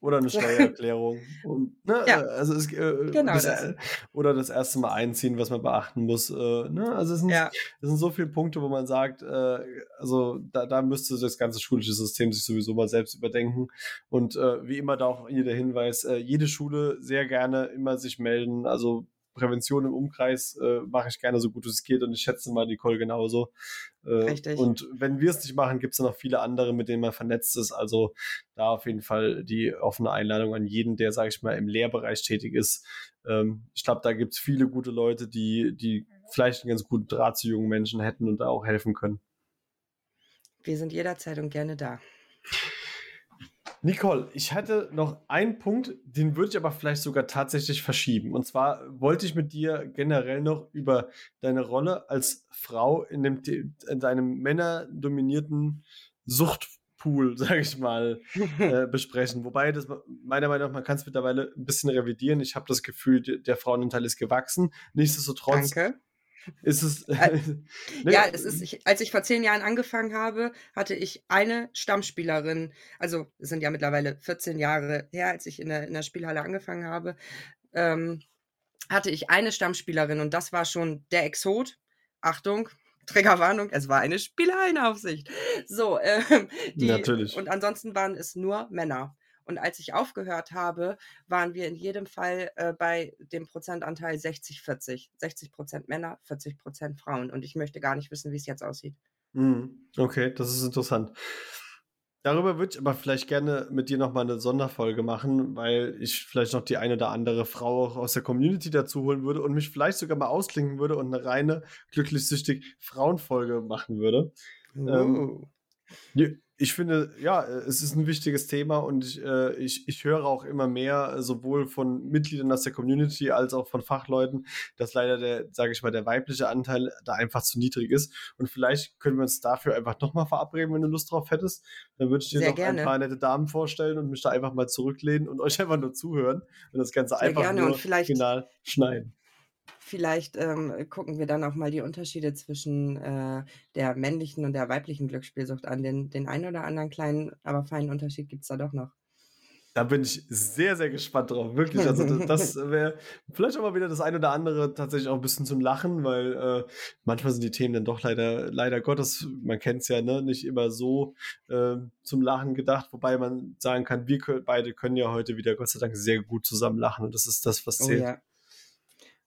S3: Oder eine Steuererklärung. [laughs] Und, ne,
S1: Ja,
S3: äh, also es, äh,
S1: genau
S3: das,
S1: das.
S3: äh, oder das erste Mal einziehen, was man beachten muss. Äh, ne? Also es sind,
S1: Ja,
S3: es sind so viele Punkte, wo man sagt, äh, also da, da müsste das ganze schulische System sich sowieso mal selbst überdenken. Und äh, wie immer da auch hier der Hinweis, äh, jede Schule sehr gerne immer sich melden. Also Prävention im Umkreis äh, mache ich gerne so gut es geht und ich schätze mal Nicole genauso. Äh,
S1: richtig.
S3: und wenn wir es nicht machen, gibt es noch viele andere, mit denen man vernetzt ist. Also da auf jeden Fall die offene Einladung an jeden, der, sage ich mal, im Lehrbereich tätig ist. Ähm, ich glaube, da gibt es viele gute Leute, die, die vielleicht einen ganz guten Draht zu jungen Menschen hätten und da auch helfen können.
S1: Wir sind jederzeit und gerne da.
S3: Nicole, ich hatte noch einen Punkt, den würde ich aber vielleicht sogar tatsächlich verschieben. Und zwar wollte ich mit dir generell noch über deine Rolle als Frau in, dem, in deinem männerdominierten Suchtpool, [laughs] sage ich mal, [laughs] äh, besprechen. Wobei, das meiner Meinung nach, man kann es mittlerweile ein bisschen revidieren. Ich habe das Gefühl, der, der Frauenanteil ist gewachsen. Nichtsdestotrotz
S1: Danke.
S3: Ist es. [laughs] Ne,
S1: Ja, es ist, ich, als ich vor zehn Jahren angefangen habe, hatte ich eine Stammspielerin. Also, es sind ja mittlerweile 14 Jahre her, als ich in der, in der Spielhalle angefangen habe. Ähm, hatte ich eine Stammspielerin und das war schon der Exot. Achtung, Triggerwarnung, es war eine Spielhallenaufsicht. So, ähm, die,
S3: Natürlich.
S1: und ansonsten waren es nur Männer. Und als ich aufgehört habe, waren wir in jedem Fall äh, bei dem Prozentanteil 60-40. 60 Prozent Männer, 40 Prozent Frauen. Und ich möchte gar nicht wissen, wie es jetzt aussieht.
S3: Mhm. Okay, das ist interessant. Darüber würde ich aber vielleicht gerne mit dir nochmal eine Sonderfolge machen, weil ich vielleicht noch die eine oder andere Frau auch aus der Community dazu holen würde und mich vielleicht sogar mal ausklinken würde und eine reine glücklich-süchtig Frauenfolge machen würde. Ähm,
S1: Uh.
S3: Ich finde, ja, äh, es ist ein wichtiges Thema und ich, äh, ich, ich höre auch immer mehr, äh, sowohl von Mitgliedern aus der Community als auch von Fachleuten, dass leider der, sage ich mal, der weibliche Anteil da einfach zu niedrig ist. Und vielleicht können wir uns dafür einfach nochmal verabreden, wenn du Lust drauf hättest. Dann würde ich dir
S1: Sehr
S3: noch
S1: gerne.
S3: ein paar nette Damen vorstellen und mich da einfach mal zurücklehnen und [laughs] euch einfach nur zuhören und das Ganze
S1: Sehr
S3: einfach
S1: gerne
S3: nur
S1: und vielleicht-
S3: final schneiden.
S1: Vielleicht ähm, gucken wir dann auch mal die Unterschiede zwischen äh, der männlichen und der weiblichen Glücksspielsucht an. Den, den einen oder anderen kleinen, aber feinen Unterschied gibt es da doch noch.
S3: Da bin ich sehr, sehr gespannt drauf. Wirklich. Also, das, [laughs] das wäre vielleicht auch mal wieder das ein oder andere tatsächlich auch ein bisschen zum Lachen, weil äh, manchmal sind die Themen dann doch leider, leider Gottes, man kennt es ja, ne, nicht immer so äh, zum Lachen gedacht. Wobei man sagen kann, wir beide können ja heute wieder Gott sei Dank sehr gut zusammen lachen und das ist das, was
S1: Oh
S3: zählt.
S1: ja.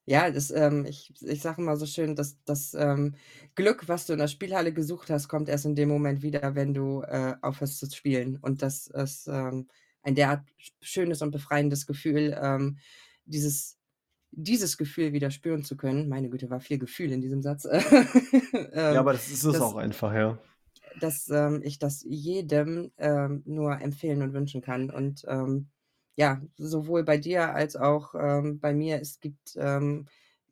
S1: Ja, das, ähm, ich, ich sage immer so schön, dass das ähm, Glück, was du in der Spielhalle gesucht hast, kommt erst in dem Moment wieder, wenn du äh, aufhörst zu spielen. Und das ist ähm, ein derart schönes und befreiendes Gefühl, ähm, dieses, dieses Gefühl wieder spüren zu können. Meine Güte, war viel Gefühl in diesem Satz. [laughs]
S3: Ja,
S1: ähm,
S3: aber das ist es
S1: das-
S3: auch einfach, ja.
S1: dass ähm, ich das jedem nur empfehlen und wünschen kann. Und ähm, ja, sowohl bei dir als auch ähm, bei mir, es gibt ähm,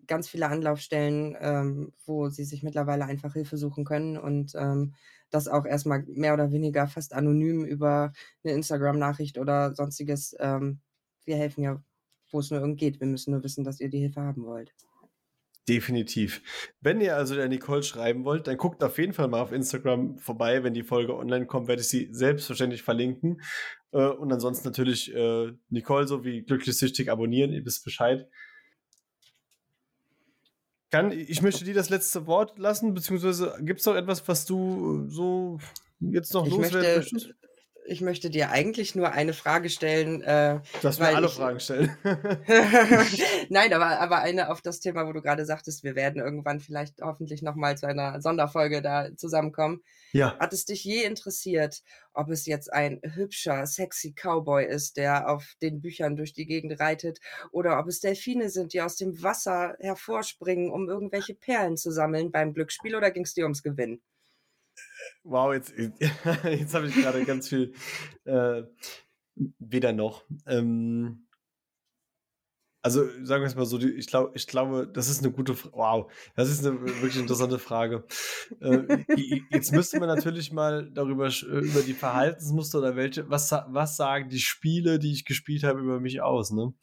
S1: ganz viele Anlaufstellen, ähm, wo sie sich mittlerweile einfach Hilfe suchen können und ähm, das auch erstmal mehr oder weniger fast anonym über eine Instagram-Nachricht oder sonstiges. Ähm, wir helfen ja, wo es nur irgend geht. Wir müssen nur wissen, dass ihr die Hilfe haben wollt.
S3: Definitiv. Wenn ihr also der Nicole schreiben wollt, dann guckt auf jeden Fall mal auf Instagram vorbei. Wenn die Folge online kommt, werde ich sie selbstverständlich verlinken. Äh, und ansonsten natürlich äh, Nicole sowie glücklich süchtig abonnieren, ihr wisst Bescheid. Kann, ich möchte dir das letzte Wort lassen, beziehungsweise gibt es noch etwas, was du so jetzt noch
S1: Ich
S3: loswerden
S1: möchte,
S3: möchtest?
S1: Ich möchte dir eigentlich nur eine Frage stellen. Äh,
S3: Dass wir
S1: weil
S3: alle
S1: ich-
S3: Fragen stellen. [laughs] [laughs]
S1: Nein, aber, aber eine auf das Thema, wo du gerade sagtest, wir werden irgendwann vielleicht hoffentlich nochmal zu einer Sonderfolge da zusammenkommen.
S3: ja.
S1: Hat es dich je interessiert, ob es jetzt ein hübscher, sexy Cowboy ist, der auf den Büchern durch die Gegend reitet, oder ob es Delfine sind, die aus dem Wasser hervorspringen, um irgendwelche Perlen zu sammeln beim Glücksspiel, oder ging es dir ums Gewinnen?
S3: Wow, jetzt, [laughs] jetzt habe ich gerade ganz viel. Äh, weder noch. Ähm, Also sagen wir es mal so, ich, glaub, ich glaube, das ist eine gute Frage. Wow, das ist eine wirklich interessante Frage. äh, jetzt müsste man natürlich mal darüber äh, über die Verhaltensmuster oder welche, was, was sagen die Spiele, die ich gespielt habe, über mich aus, ne?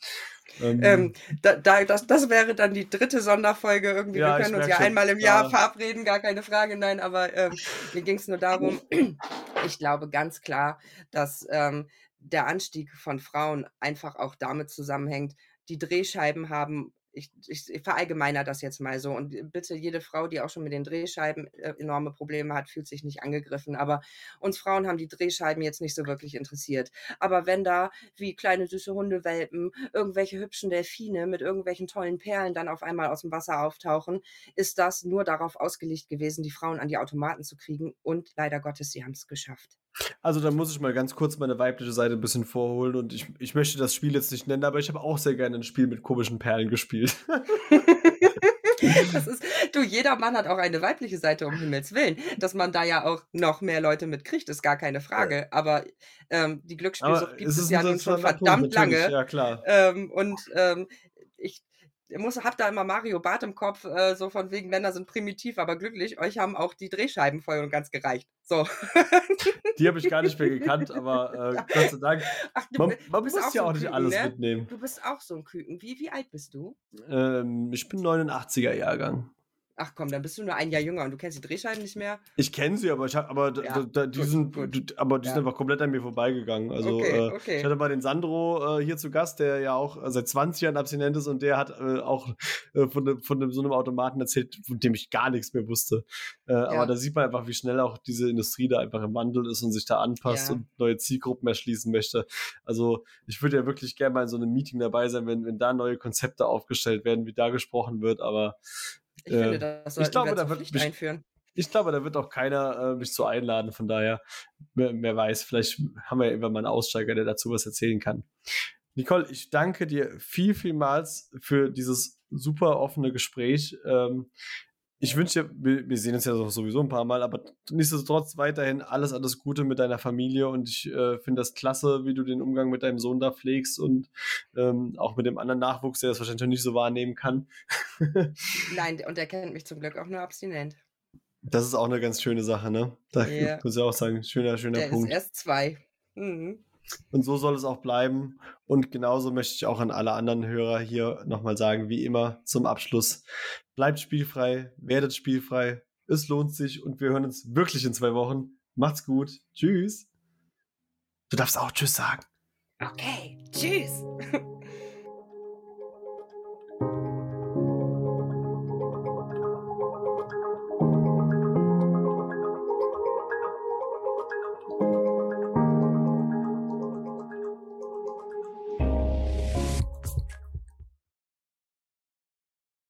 S1: Ähm, ähm, da, da, das, das wäre dann die dritte Sonderfolge irgendwie. Ja, Wir können uns ja schon. einmal im Jahr ja. verabreden, gar keine Frage, nein, aber ähm, mir ging es nur darum, [clears throat] ich glaube ganz klar, dass ähm, der Anstieg von Frauen einfach auch damit zusammenhängt, die Drehscheiben haben ich, ich verallgemeiner das jetzt mal so. Und bitte, jede Frau, die auch schon mit den Drehscheiben äh, enorme Probleme hat, fühlt sich nicht angegriffen. Aber uns Frauen haben die Drehscheiben jetzt nicht so wirklich interessiert. Aber wenn da wie kleine süße Hundewelpen irgendwelche hübschen Delfine mit irgendwelchen tollen Perlen dann auf einmal aus dem Wasser auftauchen, ist das nur darauf ausgelegt gewesen, die Frauen an die Automaten zu kriegen. Und leider Gottes, sie haben es geschafft.
S3: Also da muss ich mal ganz kurz meine weibliche Seite ein bisschen vorholen und ich, ich möchte das Spiel jetzt nicht nennen, aber ich habe auch sehr gerne ein Spiel mit komischen Perlen gespielt.
S1: das ist, du, jeder Mann hat auch eine weibliche Seite, um Himmels Willen. Dass man da ja auch noch mehr Leute mitkriegt, ist gar keine Frage. Aber ähm, die Glücksspielsucht gibt es, ja nun schon verdammt lange.
S3: Ja, klar.
S1: Ähm, und ähm, muss, hab da immer Mario Bart im Kopf, äh, so von wegen Männer sind primitiv, aber glücklich. Euch haben auch die Drehscheiben voll und ganz gereicht. So. [laughs]
S3: Die habe ich gar nicht mehr gekannt, aber äh, Gott sei Dank. Ach, du, man, man muss ja auch, so nicht Küken, alles ne? mitnehmen.
S1: Du bist auch so ein Küken. Wie, wie alt bist du?
S3: Ähm, ich bin 89er Jahrgang.
S1: Ach komm, dann bist du nur ein Jahr jünger und du kennst die Drehscheiben nicht mehr?
S3: Ich kenne sie, aber ich habe, aber ja, da, die gut, sind, gut. aber die ja. sind einfach komplett an mir vorbeigegangen. Also okay, äh, okay. ich hatte mal den Sandro äh, hier zu Gast, der ja auch seit 20 Jahren abstinent ist und der hat äh, auch äh, von, de, von so einem Automaten erzählt, von dem ich gar nichts mehr wusste. Äh, ja. Aber da sieht man einfach, wie schnell auch diese Industrie da einfach im Wandel ist und sich da anpasst und neue Zielgruppen erschließen möchte. Also ich würde ja wirklich gerne mal in so einem Meeting dabei sein, wenn, wenn da neue Konzepte aufgestellt werden, wie da gesprochen wird, aber
S1: ich äh, finde, das sollten ich glaube, da wird mich, einführen.
S3: Ich glaube, da wird auch keiner äh, mich zu einladen. Von daher, wer, wer, weiß, vielleicht haben wir ja irgendwann mal einen Aussteiger, der dazu was erzählen kann. Nicole, ich danke dir viel, vielmals für dieses super offene Gespräch. Ähm, ich wünsche dir, wir, wir, sehen uns ja sowieso ein paar Mal, aber nichtsdestotrotz weiterhin alles, alles Gute mit deiner Familie und ich äh, finde das klasse, wie du den Umgang mit deinem Sohn da pflegst und ähm, auch mit dem anderen Nachwuchs, der das wahrscheinlich nicht so wahrnehmen kann. [laughs]
S1: Nein, und er kennt mich zum Glück auch nur abstinent.
S3: Das ist auch eine ganz schöne Sache, ne? Da yeah. muss ich auch sagen, schöner, schöner
S1: der
S3: Punkt.
S1: Ist erst zwei. Mhm.
S3: Und so soll es auch bleiben. Und genauso möchte ich auch an alle anderen Hörer hier nochmal sagen, wie immer zum Abschluss, bleibt spielfrei, werdet spielfrei, es lohnt sich und wir hören uns wirklich in zwei Wochen. Macht's gut. Tschüss. Du darfst auch Tschüss sagen.
S1: Okay, tschüss. [laughs]